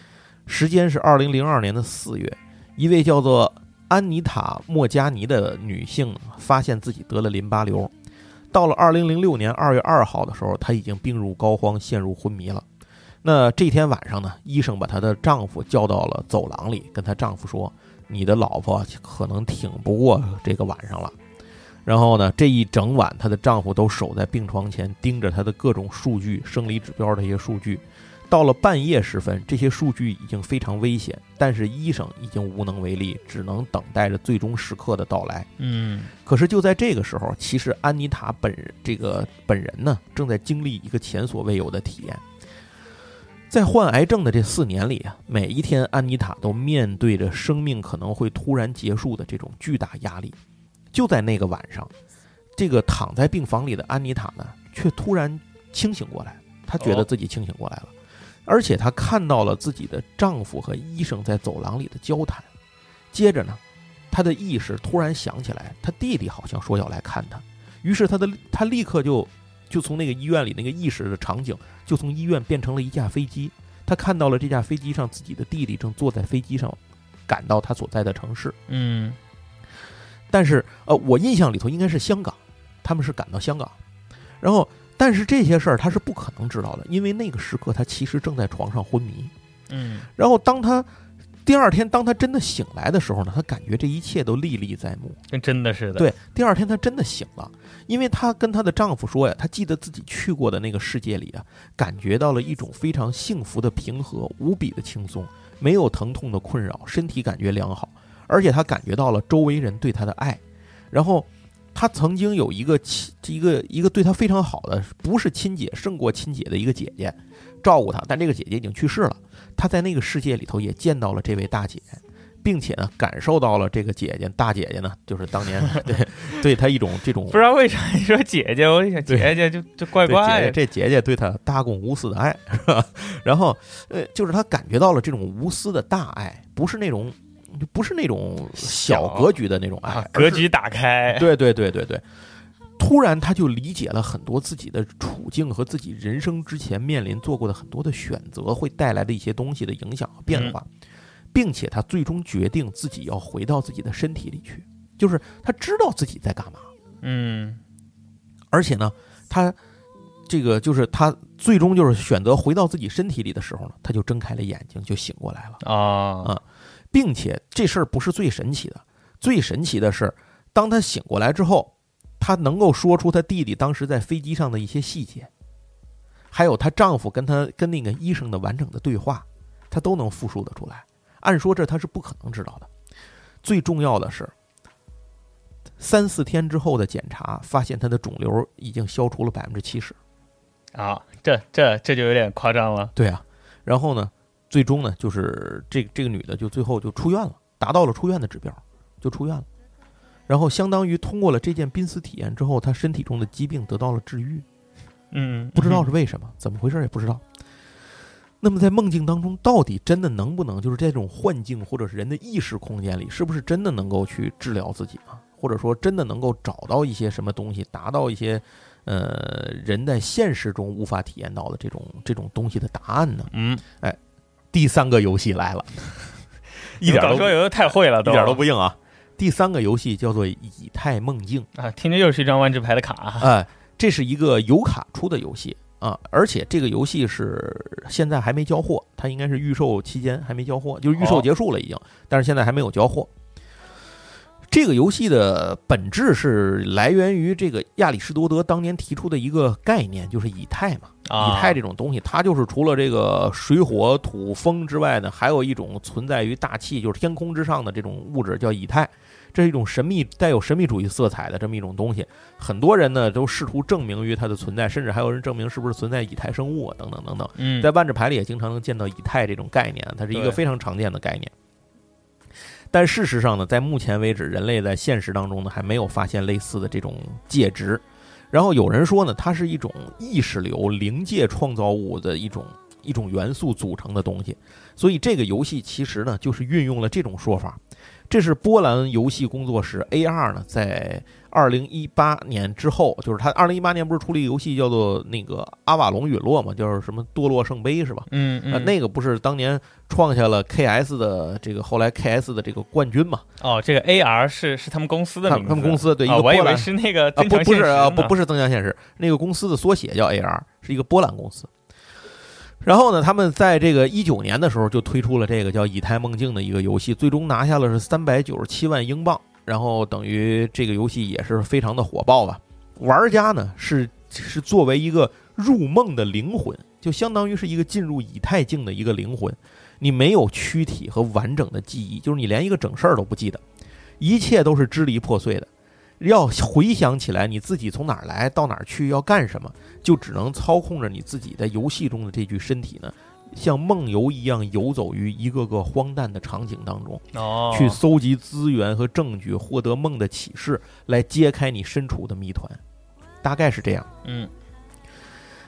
时间是二零零二年的四月，一位叫做。安妮塔·莫加尼的女性发现自己得了淋巴瘤，到了二零零六年二月二号的时候，她已经病入膏肓，陷入昏迷了。那这天晚上呢，医生把她的丈夫叫到了走廊里，跟她丈夫说：“你的老婆可能挺不过这个晚上了。”然后呢，这一整晚，她的丈夫都守在病床前，盯着她的各种数据、生理指标这些数据。到了半夜时分，这些数据已经非常危险，但是医生已经无能为力，只能等待着最终时刻的到来。嗯，可是就在这个时候，其实安妮塔本人这个本人呢，正在经历一个前所未有的体验。在患癌症的这四年里啊，每一天安妮塔都面对着生命可能会突然结束的这种巨大压力。就在那个晚上，这个躺在病房里的安妮塔呢，却突然清醒过来，她觉得自己清醒过来了。而且她看到了自己的丈夫和医生在走廊里的交谈，接着呢，她的意识突然想起来，她弟弟好像说要来看她，于是她的她立刻就就从那个医院里那个意识的场景，就从医院变成了一架飞机。她看到了这架飞机上自己的弟弟正坐在飞机上，赶到他所在的城市。嗯，但是呃，我印象里头应该是香港，他们是赶到香港，然后。但是这些事儿他是不可能知道的，因为那个时刻他其实正在床上昏迷。嗯，然后当他第二天当他真的醒来的时候呢，他感觉这一切都历历在目，跟真的似的。对，第二天他真的醒了，因为她跟她的丈夫说呀，她记得自己去过的那个世界里啊，感觉到了一种非常幸福的平和，无比的轻松，没有疼痛的困扰，身体感觉良好，而且她感觉到了周围人对她的爱，然后。他曾经有一个亲，一个一个对他非常好的，不是亲姐胜过亲姐的一个姐姐，照顾他。但这个姐姐已经去世了。他在那个世界里头也见到了这位大姐，并且呢，感受到了这个姐姐大姐姐呢，就是当年 对对他一种这种不知道为啥你说姐姐，我想姐姐就就怪怪的。这姐姐对他大公无私的爱，是吧？然后呃，就是他感觉到了这种无私的大爱，不是那种。就不是那种小格局的那种爱，格局打开。对对对对对，突然他就理解了很多自己的处境和自己人生之前面临做过的很多的选择会带来的一些东西的影响和变化，并且他最终决定自己要回到自己的身体里去，就是他知道自己在干嘛。嗯，而且呢，他这个就是他最终就是选择回到自己身体里的时候呢，他就睁开了眼睛，就醒过来了啊啊。并且这事儿不是最神奇的，最神奇的是，当他醒过来之后，他能够说出他弟弟当时在飞机上的一些细节，还有她丈夫跟她跟那个医生的完整的对话，她都能复述的出来。按说这她是不可能知道的。最重要的是，三四天之后的检查发现她的肿瘤已经消除了百分之七十。啊，这这这就有点夸张了。对啊，然后呢，最终呢，就是这这个女的就最后就出院了，达到了出院的指标，就出院了。然后相当于通过了这件濒死体验之后，她身体中的疾病得到了治愈。嗯，不知道是为什么，怎么回事也不知道。那么在梦境当中，到底真的能不能，就是这种幻境或者是人的意识空间里，是不是真的能够去治疗自己啊？或者说真的能够找到一些什么东西，达到一些呃人在现实中无法体验到的这种这种东西的答案呢？嗯，第三个游戏来了，一点都搞说有的太会了，一点都不硬啊！第三个游戏叫做《以太梦境》。啊，听着又是一张万智牌的卡。哎，这是一个有卡出的游戏啊，而且这个游戏是现在还没交货，它应该是预售期间还没交货，就是预售哦结束了已经，但是现在还没有交货。这个游戏的本质是来源于这个亚里士多德当年提出的一个概念，就是以太嘛。啊，以太这种东西，它就是除了这个水火土风之外呢，还有一种存在于大气，就是天空之上的这种物质叫以太。这是一种神秘带有神秘主义色彩的这么一种东西，很多人呢都试图证明于它的存在，甚至还有人证明是不是存在以太生物啊，等等等等。嗯，在万智牌里也经常能见到以太这种概念，它是一个非常常见的概念。但事实上呢，在目前为止，人类在现实当中呢还没有发现类似的这种介质。然后有人说呢，它是一种意识流、灵界创造物的一种一种元素组成的东西。所以这个游戏其实呢，就是运用了这种说法。这是波兰游戏工作室 AR 呢，在二零一八年之后，就是他二零一八年不是出了一个游戏叫做那个《阿瓦隆陨落》嘛，就是什么《堕落圣杯》是吧？嗯啊，嗯，那个不是当年创下了 KS 的这个后来 KS 的这个冠军嘛？哦，这个 AR 是是他们公司的他名字，他们公司对一个波兰为是那个啊不不是啊不不是增强现实，那个公司的缩写叫 AR，是一个波兰公司。然后呢，他们在这个一九年的时候就推出了这个叫《以太梦境》的一个游戏，最终拿下了是三百九十七万英镑，然后等于这个游戏也是非常的火爆吧。玩家呢是是作为一个入梦的灵魂，就相当于是一个进入以太境的一个灵魂，你没有躯体和完整的记忆，就是你连一个整事儿都不记得，一切都是支离破碎的。要回想起来，你自己从哪儿来到哪儿去，要干什么，就只能操控着你自己在游戏中的这具身体呢，像梦游一样游走于一个个荒诞的场景当中，哦，去搜集资源和证据，获得梦的启示，来揭开你身处的谜团。大概是这样。嗯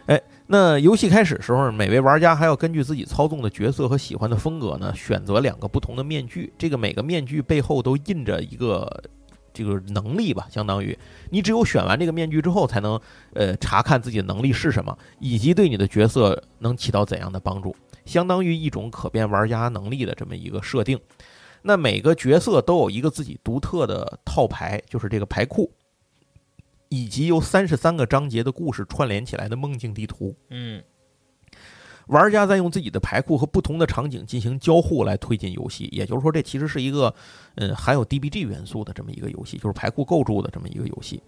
哎那游戏开始时候，每位玩家还要根据自己操纵的角色和喜欢的风格呢，选择两个不同的面具。这个每个面具背后都印着一个这个能力吧，相当于你只有选完这个面具之后，才能呃查看自己的能力是什么，以及对你的角色能起到怎样的帮助，相当于一种可变玩家能力的这么一个设定。那每个角色都有一个自己独特的套牌，就是这个牌库，以及由三十三个章节的故事串联起来的梦境地图。嗯玩家在用自己的牌库和不同的场景进行交互来推进游戏，也就是说，这其实是一个嗯含有 DBG 元素的这么一个游戏，就是牌库构筑的这么一个游戏。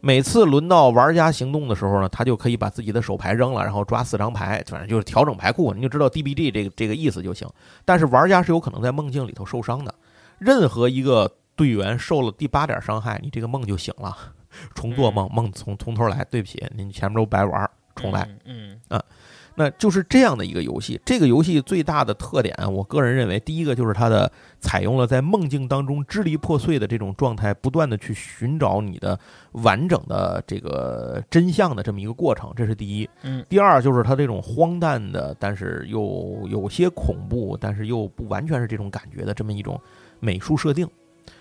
每次轮到玩家行动的时候呢，他就可以把自己的手牌扔了，然后抓四张牌，反正就是调整牌库，你就知道 DBG 这个这个意思就行。但是玩家是有可能在梦境里头受伤的，任何一个队员受了第八点伤害，你这个梦就醒了，重做梦，梦从从头来。对不起，您前面都白玩，重来。嗯那就是这样的一个游戏。这个游戏最大的特点，我个人认为，第一个就是它的采用了在梦境当中支离破碎的这种状态，不断的去寻找你的完整的这个真相的这么一个过程，这是第一。嗯第二就是它这种荒诞的，但是又有些恐怖，但是又不完全是这种感觉的这么一种美术设定、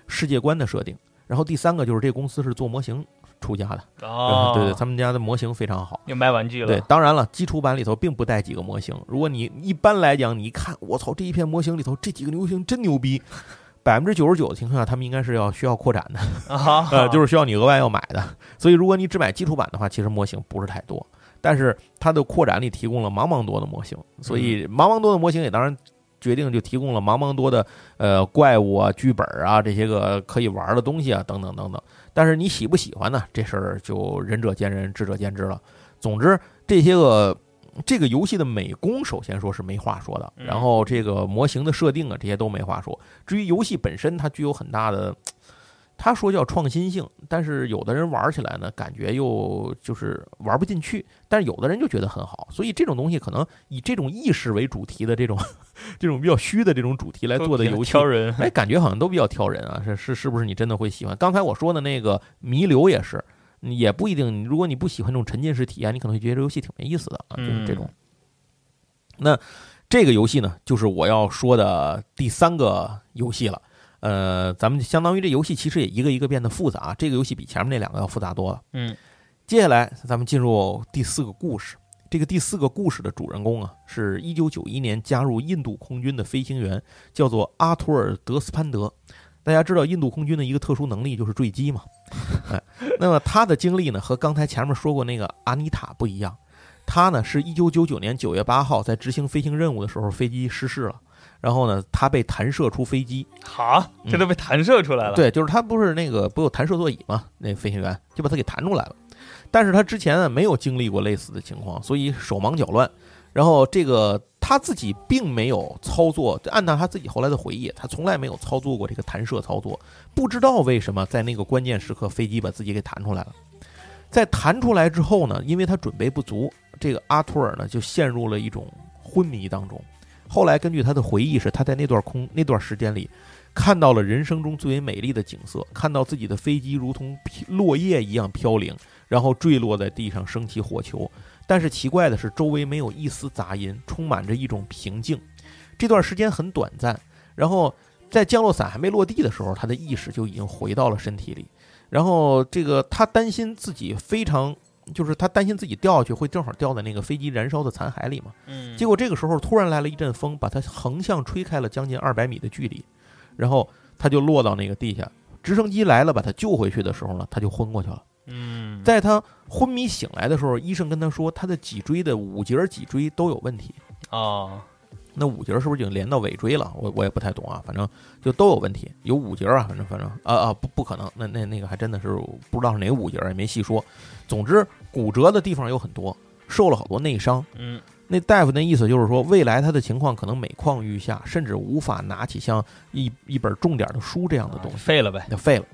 世界观的设定。然后第三个就是这个公司是做模型出家的，哦，对对，他们家的模型非常好。又卖玩具了，对，当然了，基础版里头并不带几个模型。如果你一般来讲，你一看，我操，这一片模型里头这几个模型真牛逼，百分之九十九的情况下，他们应该是要需要扩展的，啊，呃，就是需要你额外要买的。所以，如果你只买基础版的话，其实模型不是太多，但是它的扩展里提供了茫茫多的模型，所以茫茫多的模型也当然。决定就提供了茫茫多的呃怪物啊、剧本啊这些个可以玩的东西啊等等等等，但是你喜不喜欢呢？这事儿就仁者见仁，智者见智了。总之，这些个这个游戏的美工，首先说是没话说的，嗯然后这个模型的设定啊，这些都没话说。至于游戏本身，它具有很大的他说叫创新性，但是有的人玩起来呢，感觉又就是玩不进去，但是有的人就觉得很好，所以这种东西可能以这种意识为主题的这种这种比较虚的这种主题来做的游戏，挑人，哎，感觉好像都比较挑人啊，是是是不是你真的会喜欢？刚才我说的那个弥留也是，也不一定，如果你不喜欢这种沉浸式体验，你可能会觉得这游戏挺没意思的啊，就是这种。那这个游戏呢，就是我要说的第三个游戏了。呃，咱们相当于这游戏其实也一个一个变得复杂，这个游戏比前面那两个要复杂多了。嗯，接下来咱们进入第四个故事。这个第四个故事的主人公啊，是一九九一年加入印度空军的飞行员，叫做阿图尔·德斯潘德。大家知道印度空军的一个特殊能力就是坠机嘛？哎，那么他的经历呢，和刚才前面说过那个阿妮塔不一样。他呢，是一九九九年九月八号在执行飞行任务的时候，飞机失事了。然后呢，他被弹射出飞机，好，这都被弹射出来了。对，就是他不是那个不有弹射座椅吗？那飞行员就把他给弹出来了。但是他之前呢没有经历过类似的情况，所以手忙脚乱。然后这个他自己并没有操作，按照他自己后来的回忆，他从来没有操作过这个弹射操作。不知道为什么在那个关键时刻，飞机把自己给弹出来了。在弹出来之后呢，因为他准备不足，这个阿图尔呢就陷入了一种昏迷当中。后来根据他的回忆是，他在那段空那段时间里，看到了人生中最为美丽的景色，看到自己的飞机如同落叶一样飘零，然后坠落在地上升起火球。但是奇怪的是，周围没有一丝杂音，充满着一种平静。这段时间很短暂，然后在降落伞还没落地的时候，他的意识就已经回到了身体里。然后这个他担心自己非常。就是他担心自己掉下去会正好掉在那个飞机燃烧的残骸里嘛。嗯。结果这个时候突然来了一阵风，把他横向吹开了将近二百米的距离，然后他就落到那个地下。直升机来了把他救回去的时候呢，他就昏过去了。嗯。在他昏迷醒来的时候，医生跟他说，他的脊椎的五节脊椎都有问题。哦。那五节是不是已经连到尾椎了？我我也不太懂啊，反正就都有问题，有五节啊，反正反正啊啊不不可能，那那那个还真的是不知道是哪五节，也没细说。总之骨折的地方有很多，受了好多内伤。嗯，那大夫那意思就是说，未来他的情况可能每况愈下，甚至无法拿起像一一本重点的书这样的东西，废了呗，就废了。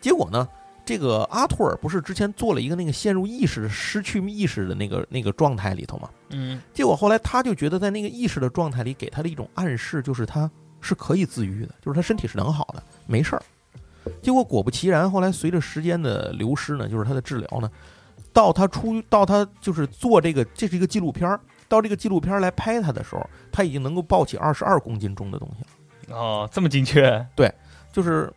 结果呢？这个阿托尔不是之前做了一个那个陷入意识、失去意识的那个那个状态里头吗？嗯，结果后来他就觉得在那个意识的状态里给他的一种暗示，就是他是可以自愈的，就是他身体是能好的，没事儿。结果果不其然，后来随着时间的流失呢，就是他的治疗呢，到他出到他就是做这个，这是一个纪录片儿，到这个纪录片儿来拍他的时候，他已经能够抱起二十二公斤重的东西了。哦，这么精确？对，就是。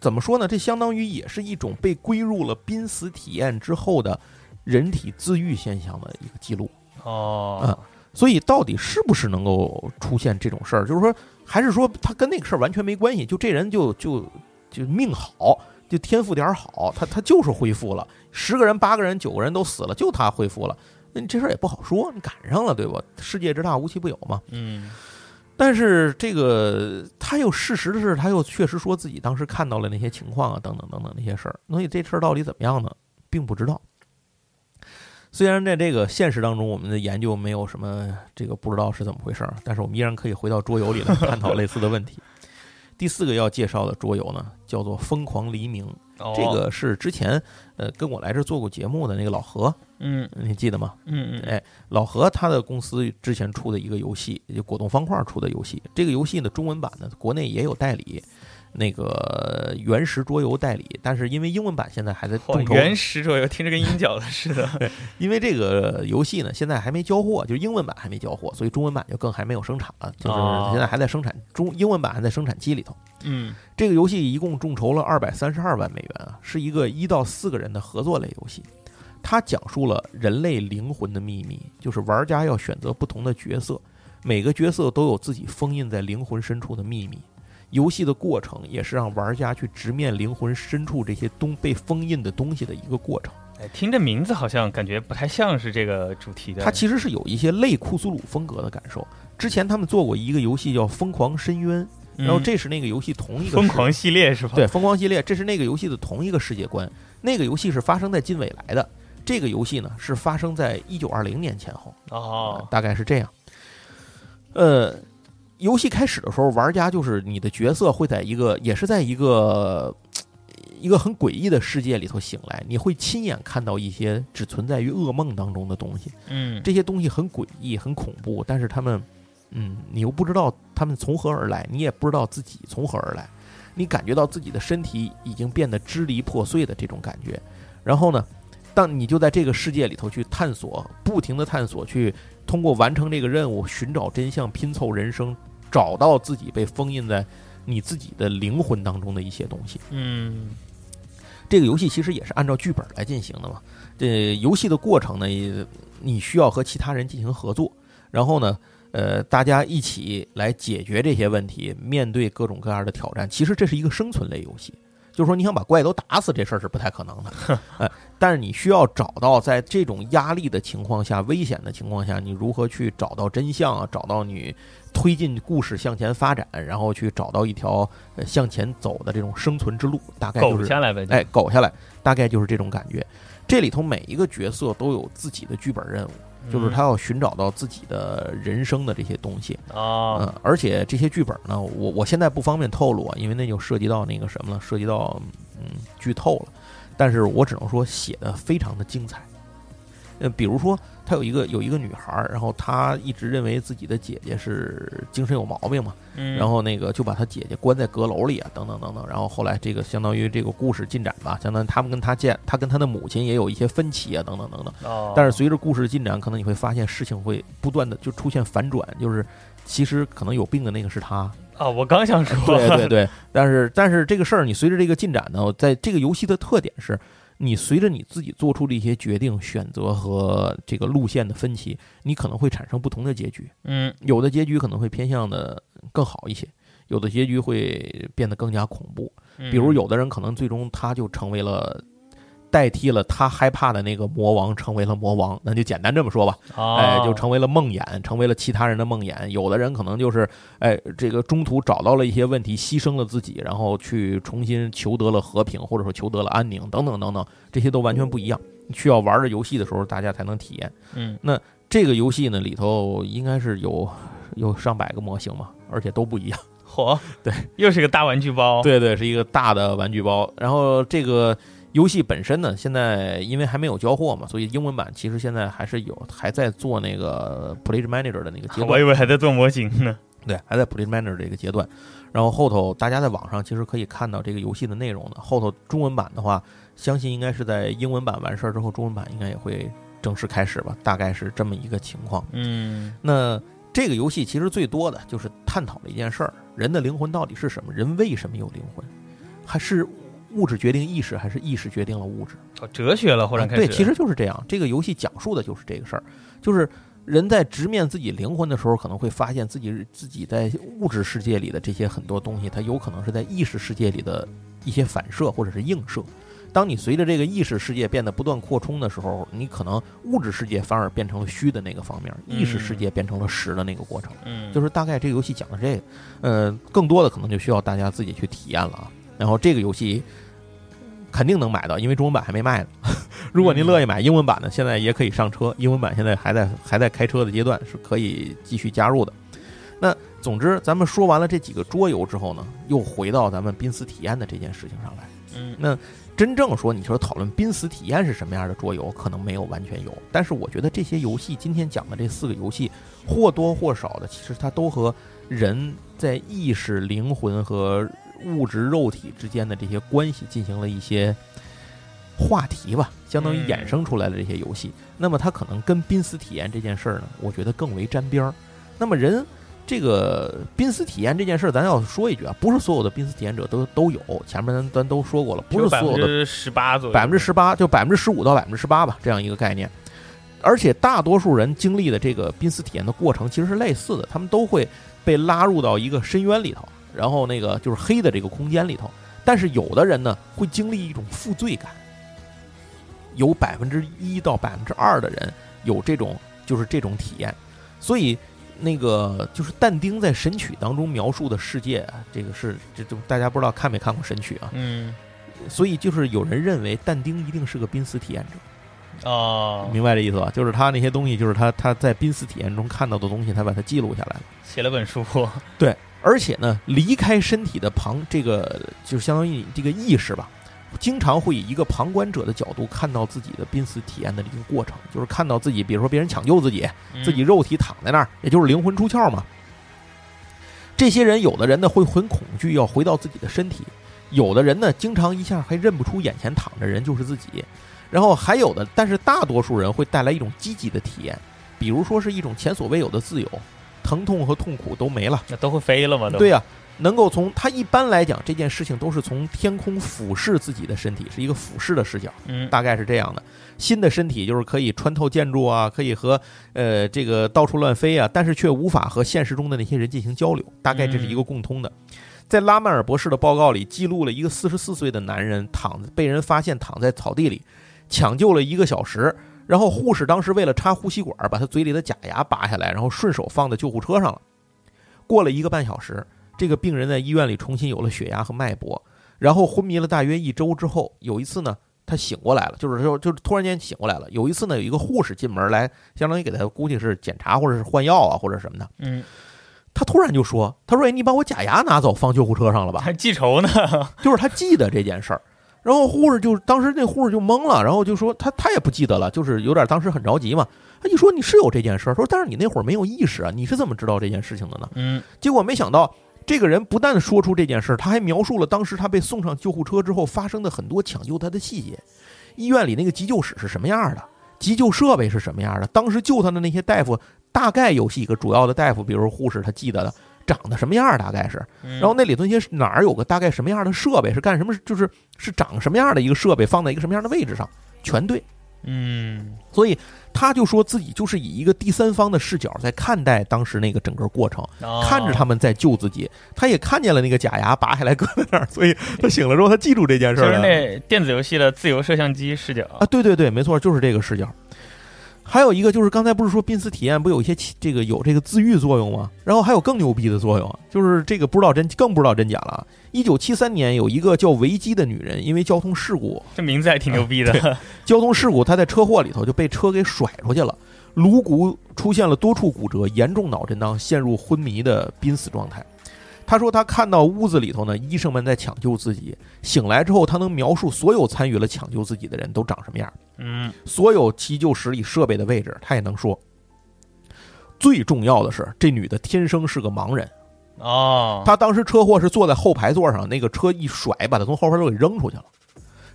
怎么说呢？这相当于也是一种被归入了濒死体验之后的人体自愈现象的一个记录哦。嗯，所以到底是不是能够出现这种事儿？就是说，还是说他跟那个事儿完全没关系？就这人就就就命好，就天赋点儿好，他他就是恢复了。十个人八个人九个人都死了，就他恢复了。那这事儿也不好说，你赶上了对吧？世界之大，无奇不有嘛。嗯。但是这个他又事实的是，他又确实说自己当时看到了那些情况啊，等等等等那些事儿。所以这事儿到底怎么样呢？并不知道。虽然在这个现实当中，我们的研究没有什么这个不知道是怎么回事儿，但是我们依然可以回到桌游里来探讨类似的问题。第四个要介绍的桌游呢，叫做《疯狂黎明》。这个是之前呃跟我来这做过节目的那个老何，嗯，你记得吗？嗯嗯，哎，老何他的公司之前出的一个游戏，就果冻方块出的游戏，这个游戏呢中文版呢国内也有代理。那个原石桌游代理，但是因为英文版现在还在众筹。原石桌游听着跟鹰角的似的。因为这个游戏呢，现在还没交货，就是英文版还没交货，所以中文版就更还没有生产了，就是现在还在生产中，英文版还在生产期里头。嗯，这个游戏一共众筹了二百三十二万美元啊，是一个一到四个人的合作类游戏。它讲述了人类灵魂的秘密，就是玩家要选择不同的角色，每个角色都有自己封印在灵魂深处的秘密。游戏的过程也是让玩家去直面灵魂深处这些东被封印的东西的一个过程。哎，听这名字好像感觉不太像是这个主题的。它其实是有一些类库苏鲁风格的感受。之前他们做过一个游戏叫《疯狂深渊》，然后这是那个游戏同一个疯狂系列是吧？对，疯狂系列，这是那个游戏的同一个世界观。那个游戏是发生在近未来的，这个游戏呢是发生在一九二零年前后。哦，大概是这样。呃。游戏开始的时候，玩家就是你的角色会在一个，也是在一个一个很诡异的世界里头醒来，你会亲眼看到一些只存在于噩梦当中的东西。嗯，这些东西很诡异、很恐怖，但是他们，嗯，你又不知道他们从何而来，你也不知道自己从何而来，你感觉到自己的身体已经变得支离破碎的这种感觉。然后呢，当你就在这个世界里头去探索，不停的探索，去通过完成这个任务，寻找真相，拼凑人生，找到自己被封印在你自己的灵魂当中的一些东西。嗯这个游戏其实也是按照剧本来进行的嘛。这游戏的过程呢，也你需要和其他人进行合作，然后呢，呃，大家一起来解决这些问题，面对各种各样的挑战。其实这是一个生存类游戏，就是说你想把怪都打死这事儿是不太可能的，呃，但是你需要找到在这种压力的情况下、危险的情况下，你如何去找到真相啊，找到你推进故事向前发展，然后去找到一条呃向前走的这种生存之路，大概就是苟下来呗。哎，苟下来，大概就是这种感觉。这里头每一个角色都有自己的剧本任务，就是他要寻找到自己的人生的这些东西。啊，嗯，而且这些剧本呢，我我现在不方便透露啊，因为那就涉及到那个什么了，涉及到嗯剧透了。但是我只能说写的非常的精彩。呃，比如说他有一个有一个女孩儿，然后她一直认为自己的姐姐是精神有毛病嘛，嗯，然后那个就把他姐姐关在阁楼里啊，等等等等。然后后来这个相当于这个故事进展吧，相当于他们跟他见他跟他的母亲也有一些分歧啊，等等等等。哦，但是随着故事进展，可能你会发现事情会不断的就出现反转，就是其实可能有病的那个是他。哦，我刚想说，对对对，但是但是这个事儿，你随着这个进展呢，在这个游戏的特点是。你随着你自己做出的一些决定、选择和这个路线的分歧，你可能会产生不同的结局。嗯有的结局可能会偏向的更好一些，有的结局会变得更加恐怖。嗯，比如有的人可能最终他就成为了代替了他害怕的那个魔王，成为了魔王，那就简单这么说吧。哦，哎，就成为了梦魇，成为了其他人的梦魇。有的人可能就是哎，这个中途找到了一些问题，牺牲了自己，然后去重新求得了和平，或者说求得了安宁，等等等等，这些都完全不一样。需要玩着游戏的时候，大家才能体验。嗯那这个游戏呢，里头应该是有有上百个模型嘛，而且都不一样。嚯，对，又是个大玩具包，对对，是一个大的玩具包。然后这个游戏本身呢，现在因为还没有交货嘛，所以英文版其实现在还是有，还在做那个 Play Manager 的那个阶段。我以为还在做模型呢。对，还在 Play Manager 这个阶段。然后后头大家在网上其实可以看到这个游戏的内容的。后头中文版的话，相信应该是在英文版完事儿之后，中文版应该也会正式开始吧，大概是这么一个情况。嗯那这个游戏其实最多的就是探讨了一件事儿：人的灵魂到底是什么？人为什么有灵魂？还是物质决定意识，还是意识决定了物质？哦，哲学了，忽然开始。对，其实就是这样。这个游戏讲述的就是这个事儿，就是人在直面自己灵魂的时候，可能会发现自己自己在物质世界里的这些很多东西，它有可能是在意识世界里的一些反射或者是映射。当你随着这个意识世界变得不断扩充的时候，你可能物质世界反而变成了虚的那个方面，意识世界变成了实的那个过程。嗯，就是大概这个游戏讲的这个，呃，更多的可能就需要大家自己去体验了啊。然后这个游戏肯定能买到，因为中文版还没卖呢。如果您乐意买英文版的，现在也可以上车。英文版现在还在还在开车的阶段，是可以继续加入的。那总之，咱们说完了这几个桌游之后呢，又回到咱们濒死体验的这件事情上来。嗯那真正说，你说讨论濒死体验是什么样的桌游，可能没有完全有。但是我觉得这些游戏，今天讲的这四个游戏，或多或少的，其实它都和人在意识、灵魂和物质肉体之间的这些关系进行了一些话题吧，相当于衍生出来的这些游戏。那么它可能跟濒死体验这件事儿呢，我觉得更为沾边儿。那么人这个濒死体验这件事儿，咱要说一句啊，不是所有的濒死体验者都都有。前面咱咱都说过了，不是所有的十八左右，百分之十八，就百分之十五到百分之十八吧，这样一个概念。而且大多数人经历的这个濒死体验的过程其实是类似的，他们都会被拉入到一个深渊里头，然后那个就是黑的这个空间里头。但是有的人呢，会经历一种负罪感，有百分之一到百分之二的人有这种就是这种体验，所以。那个就是但丁在《神曲》当中描述的世界啊，这个是这就大家不知道看没看过《神曲》啊？嗯，所以就是有人认为但丁一定是个濒死体验者，哦，明白这意思吧？就是他那些东西，就是他他在濒死体验中看到的东西，他把它记录下来了，写了本书。对，而且呢，离开身体的旁这个就相当于你这个意识吧，经常会以一个旁观者的角度看到自己的濒死体验的一个过程，就是看到自己，比如说别人抢救自己，嗯自己肉体躺在那儿，也就是灵魂出窍嘛。这些人，有的人呢会很恐惧，要回到自己的身体；有的人呢，经常一下还认不出眼前躺着人就是自己。然后还有的，但是大多数人会带来一种积极的体验，比如说是一种前所未有的自由，疼痛和痛苦都没了。那都会飞了吗？对呀、能够从他一般来讲，这件事情都是从天空俯视自己的身体，是一个俯视的视角。嗯大概是这样的。新的身体就是可以穿透建筑啊，可以和呃这个到处乱飞啊，但是却无法和现实中的那些人进行交流。大概这是一个共通的。在拉曼尔博士的报告里记录了一个四十四岁的男人躺被人发现躺在草地里，抢救了一个小时，然后护士当时为了插呼吸管，把他嘴里的假牙拔下来，然后顺手放在救护车上了。过了一个半小时，这个病人在医院里重新有了血压和脉搏，然后昏迷了大约一周之后，有一次呢，他醒过来了，就是说，就是突然间醒过来了。有一次呢，有一个护士进门来，相当于给他估计是检查或者是换药啊，或者什么的。嗯，他突然就说：“他说，哎，你把我假牙拿走，放救护车上了吧还记仇呢？？” 就是他记得这件事儿。然后护士就当时那护士就懵了，然后就说他他也不记得了，就是有点当时很着急嘛。他一说你是有这件事儿，说但是你那会儿没有意识啊，你是怎么知道这件事情的呢？嗯结果没想到，这个人不但说出这件事儿，他还描述了当时他被送上救护车之后发生的很多抢救他的细节。医院里那个急救室是什么样的？急救设备是什么样的？当时救他的那些大夫，大概有几个主要的大夫，比如护士，他记得的，长得什么样儿？大概是。嗯，然后那里头一些哪儿有个大概什么样的设备，是干什么？就是是长什么样的一个设备，放在一个什么样的位置上，全对。嗯所以他就说自己就是以一个第三方的视角在看待当时那个整个过程。哦看着他们在救自己，他也看见了那个假牙拔下来搁在那儿，所以他醒了之后，他记住这件事就是。那电子游戏的自由摄像机视角啊，对对对，没错，就是这个视角。还有一个就是刚才不是说濒死体验不有一些这个有这个自愈作用吗？然后还有更牛逼的作用，就是这个不知道真更不知道真假了啊。一九七三年有一个叫维基的女人，因为交通事故，这名字还挺牛逼的。交通事故她在车祸里头就被车给甩出去了，颅骨出现了多处骨折，严重脑震荡，陷入昏迷的濒死状态。他说他看到屋子里头呢，医生们在抢救自己。醒来之后，他能描述所有参与了抢救自己的人都长什么样。嗯所有急救室里设备的位置，他也能说。最重要的是，这女的天生是个盲人。哦，她当时车祸是坐在后排座上，那个车一甩，把她从后排座给扔出去了。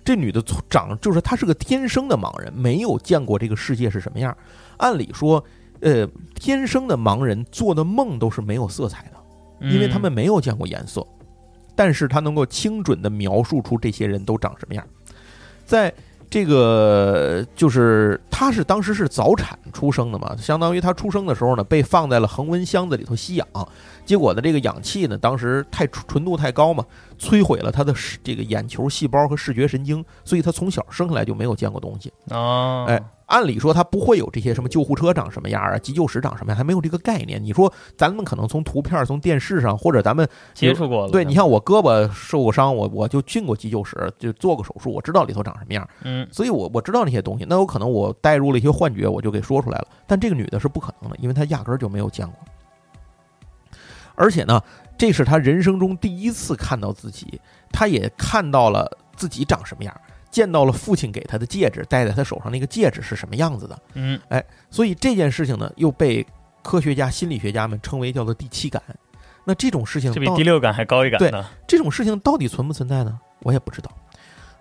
这女的从长就是她是个天生的盲人，没有见过这个世界是什么样。按理说，呃，天生的盲人做的梦都是没有色彩的，因为他们没有见过颜色。但是他能够精准的描述出这些人都长什么样。在这个就是他是当时是早产出生的嘛，相当于他出生的时候呢，被放在了恒温箱子里头吸氧，结果呢，这个氧气呢，当时太纯度太高嘛，摧毁了他的这个眼球细胞和视觉神经，所以他从小生下来就没有见过东西。啊，哎，按理说他不会有这些什么救护车长什么样啊，急救室长什么样，还没有这个概念。你说咱们可能从图片、从电视上，或者咱们接触过了。对你像我胳膊受过伤，我我就进过急救室，就做过手术，我知道里头长什么样。嗯所以我我知道那些东西，那有可能我带入了一些幻觉，我就给说出来了。但这个女的是不可能的，因为她压根儿就没有见过。而且呢，这是她人生中第一次看到自己，她也看到了自己长什么样，见到了父亲给他的戒指，戴在他手上那个戒指是什么样子的。嗯哎所以这件事情呢，又被科学家、心理学家们称为叫做第七感。那这种事情这比第六感还高一感对呢。这种事情到底存不存在呢？我也不知道。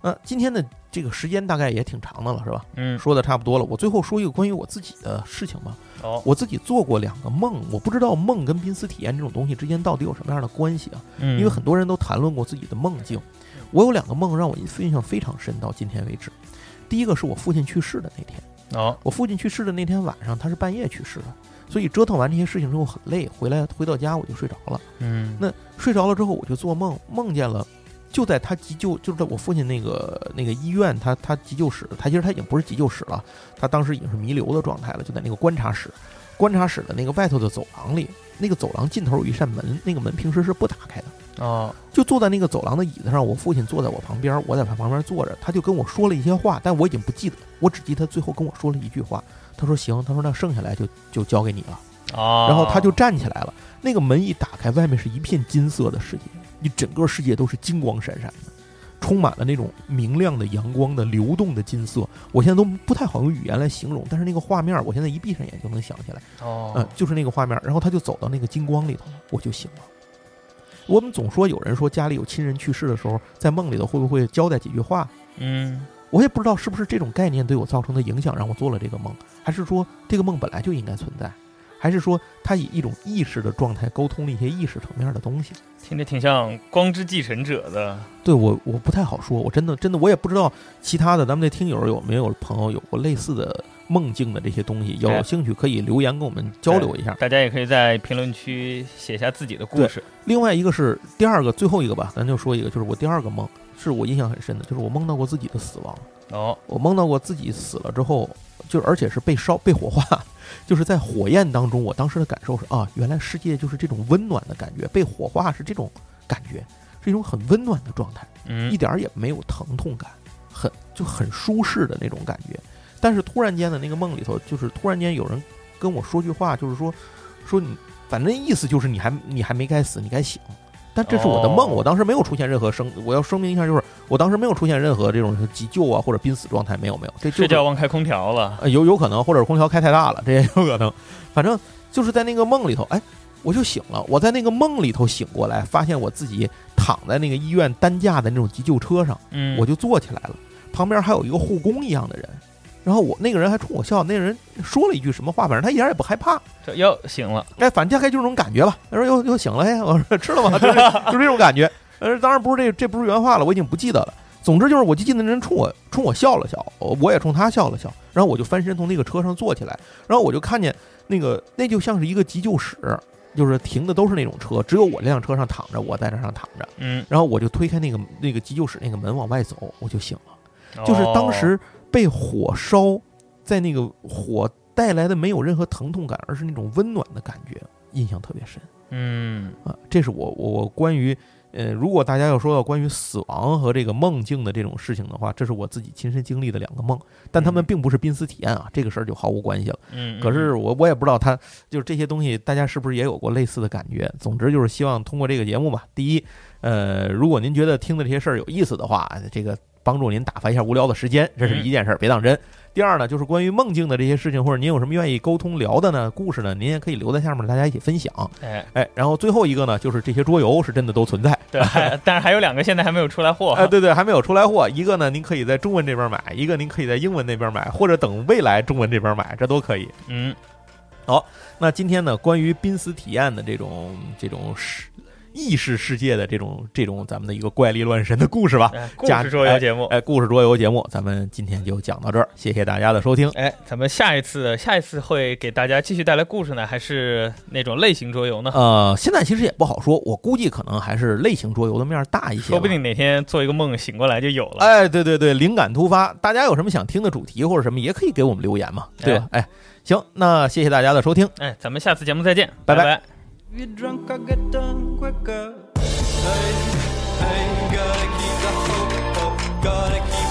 那今天的这个时间大概也挺长的了，是吧？嗯，说的差不多了，我最后说一个关于我自己的事情吧。哦，我自己做过两个梦，我不知道梦跟濒死体验这种东西之间到底有什么样的关系啊？嗯，因为很多人都谈论过自己的梦境，我有两个梦让我印象非常深，到今天为止。第一个是我父亲去世的那天，哦，我父亲去世的那天晚上，他是半夜去世的，所以折腾完这些事情之后很累，回来回到家我就睡着了。嗯，那睡着了之后，我就做梦，梦见了，就在他急救，就是在我父亲那个那个医院，他他急救室，他其实他已经不是急救室了，他当时已经是弥留的状态了，就在那个观察室，观察室的那个外头的走廊里，那个走廊尽头有一扇门，那个门平时是不打开的，啊，就坐在那个走廊的椅子上，我父亲坐在我旁边，我在他旁边坐着，他就跟我说了一些话，但我已经不记得，我只记得他最后跟我说了一句话，他说行，他说那剩下来就就交给你了。哦，然后他就站起来了。那个门一打开，外面是一片金色的世界，你整个世界都是金光闪闪的。充满了那种明亮的阳光的流动的金色。我现在都不太好用语言来形容，但是那个画面，我现在一闭上眼就能想起来。哦，嗯，就是那个画面。然后他就走到那个金光里头，我就醒了。我们总说有人说家里有亲人去世的时候，在梦里头会不会交代几句话？嗯，我也不知道是不是这种概念对我造成的影响，让我做了这个梦，还是说这个梦本来就应该存在，还是说他以一种意识的状态沟通了一些意识层面的东西？听着挺像光之继承者的。对我，我不太好说，我真的真的我也不知道其他的咱们的听友有没有朋友有过类似的梦境的这些东西，有哎兴趣可以留言跟我们交流一下。大家也可以在评论区写下自己的故事。另外一个是第二个，最后一个吧，咱就说一个，就是我第二个梦是我印象很深的，就是我梦到过自己的死亡。哦，我梦到过自己死了之后，就而且是被烧、被火化，就是在火焰当中。我当时的感受是啊，原来世界就是这种温暖的感觉，被火化是这种感觉，是一种很温暖的状态，嗯一，点儿也没有疼痛感，很就很舒适的那种感觉。但是突然间的那个梦里头，就是突然间有人跟我说句话，就是说说你，反正意思就是你还你还没该死，你该醒。但这是我的梦，哦我当时没有出现任何生，我要声明一下，就是我当时没有出现任何这种急救啊或者濒死状态，没有没有，这就是睡觉忘开空调了。呃，有有可能，或者空调开太大了，这也有可能。反正就是在那个梦里头，哎，我就醒了。我在那个梦里头醒过来，发现我自己躺在那个医院担架的那种急救车上，嗯，我就坐起来了。旁边还有一个护工一样的人，然后我那个人还冲我笑，那个人说了一句什么话，反正他一点也不害怕。这又醒了。哎，反正大概就是这种感觉吧。他说又又醒了，哎，我说吃了吗？就是就是这种感觉。呃，当然不是这这不是原话了，我已经不记得了。总之就是，我就记得那人冲我冲我笑了笑，我我也冲他笑了笑，然后我就翻身从那个车上坐起来，然后我就看见那个那就像是一个急救室，就是停的都是那种车，只有我这辆车上躺着，我在这上躺着，嗯，然后我就推开那个那个急救室那个门往外走，我就醒了。就是当哦时被火烧，在那个火带来的没有任何疼痛感，而是那种温暖的感觉，印象特别深嗯啊。这是我我关于呃，如果大家要说到关于死亡和这个梦境的这种事情的话，这是我自己亲身经历的两个梦，但他们嗯并不是濒死体验啊，这个事儿就毫无关系了。嗯，可是我我也不知道他就是这些东西，大家是不是也有过类似的感觉？总之就是希望通过这个节目吧，第一，呃，如果您觉得听的这些事儿有意思的话，这个帮助您打发一下无聊的时间，这是一件事儿，别当真。第二呢，就是关于梦境的这些事情，或者您有什么愿意沟通聊的呢故事呢，您也可以留在下面，大家一起分享。哎，哎，然后最后一个呢，就是这些桌游是真的都存在。对，还但是还有两个现在还没有出来货。哎，对对，还没有出来货。一个呢，您可以在中文这边买；一个您可以在英文那边买，或者等未来中文这边买，这都可以。嗯，好那今天呢，关于濒死体验的这种这种世意识世界的这种这种咱们的一个怪力乱神的故事吧，哎故加事桌游节目。哎，故事桌游节目，咱们今天就讲到这儿，谢谢大家的收听。哎，咱们下一次下一次会给大家继续带来故事呢，还是那种类型桌游呢？呃，现在其实也不好说，我估计可能还是类型桌游的面儿大一些，说不定哪天做一个梦醒过来就有了。哎，对对对，灵感突发，大家有什么想听的主题或者什么，也可以给我们留言嘛，对吧？哎，行，那谢谢大家的收听。哎，咱们下次节目再见，拜拜拜拜 If you're drunk, I'll get done quicker. Hey, hey, gotta keep the hope up, gotta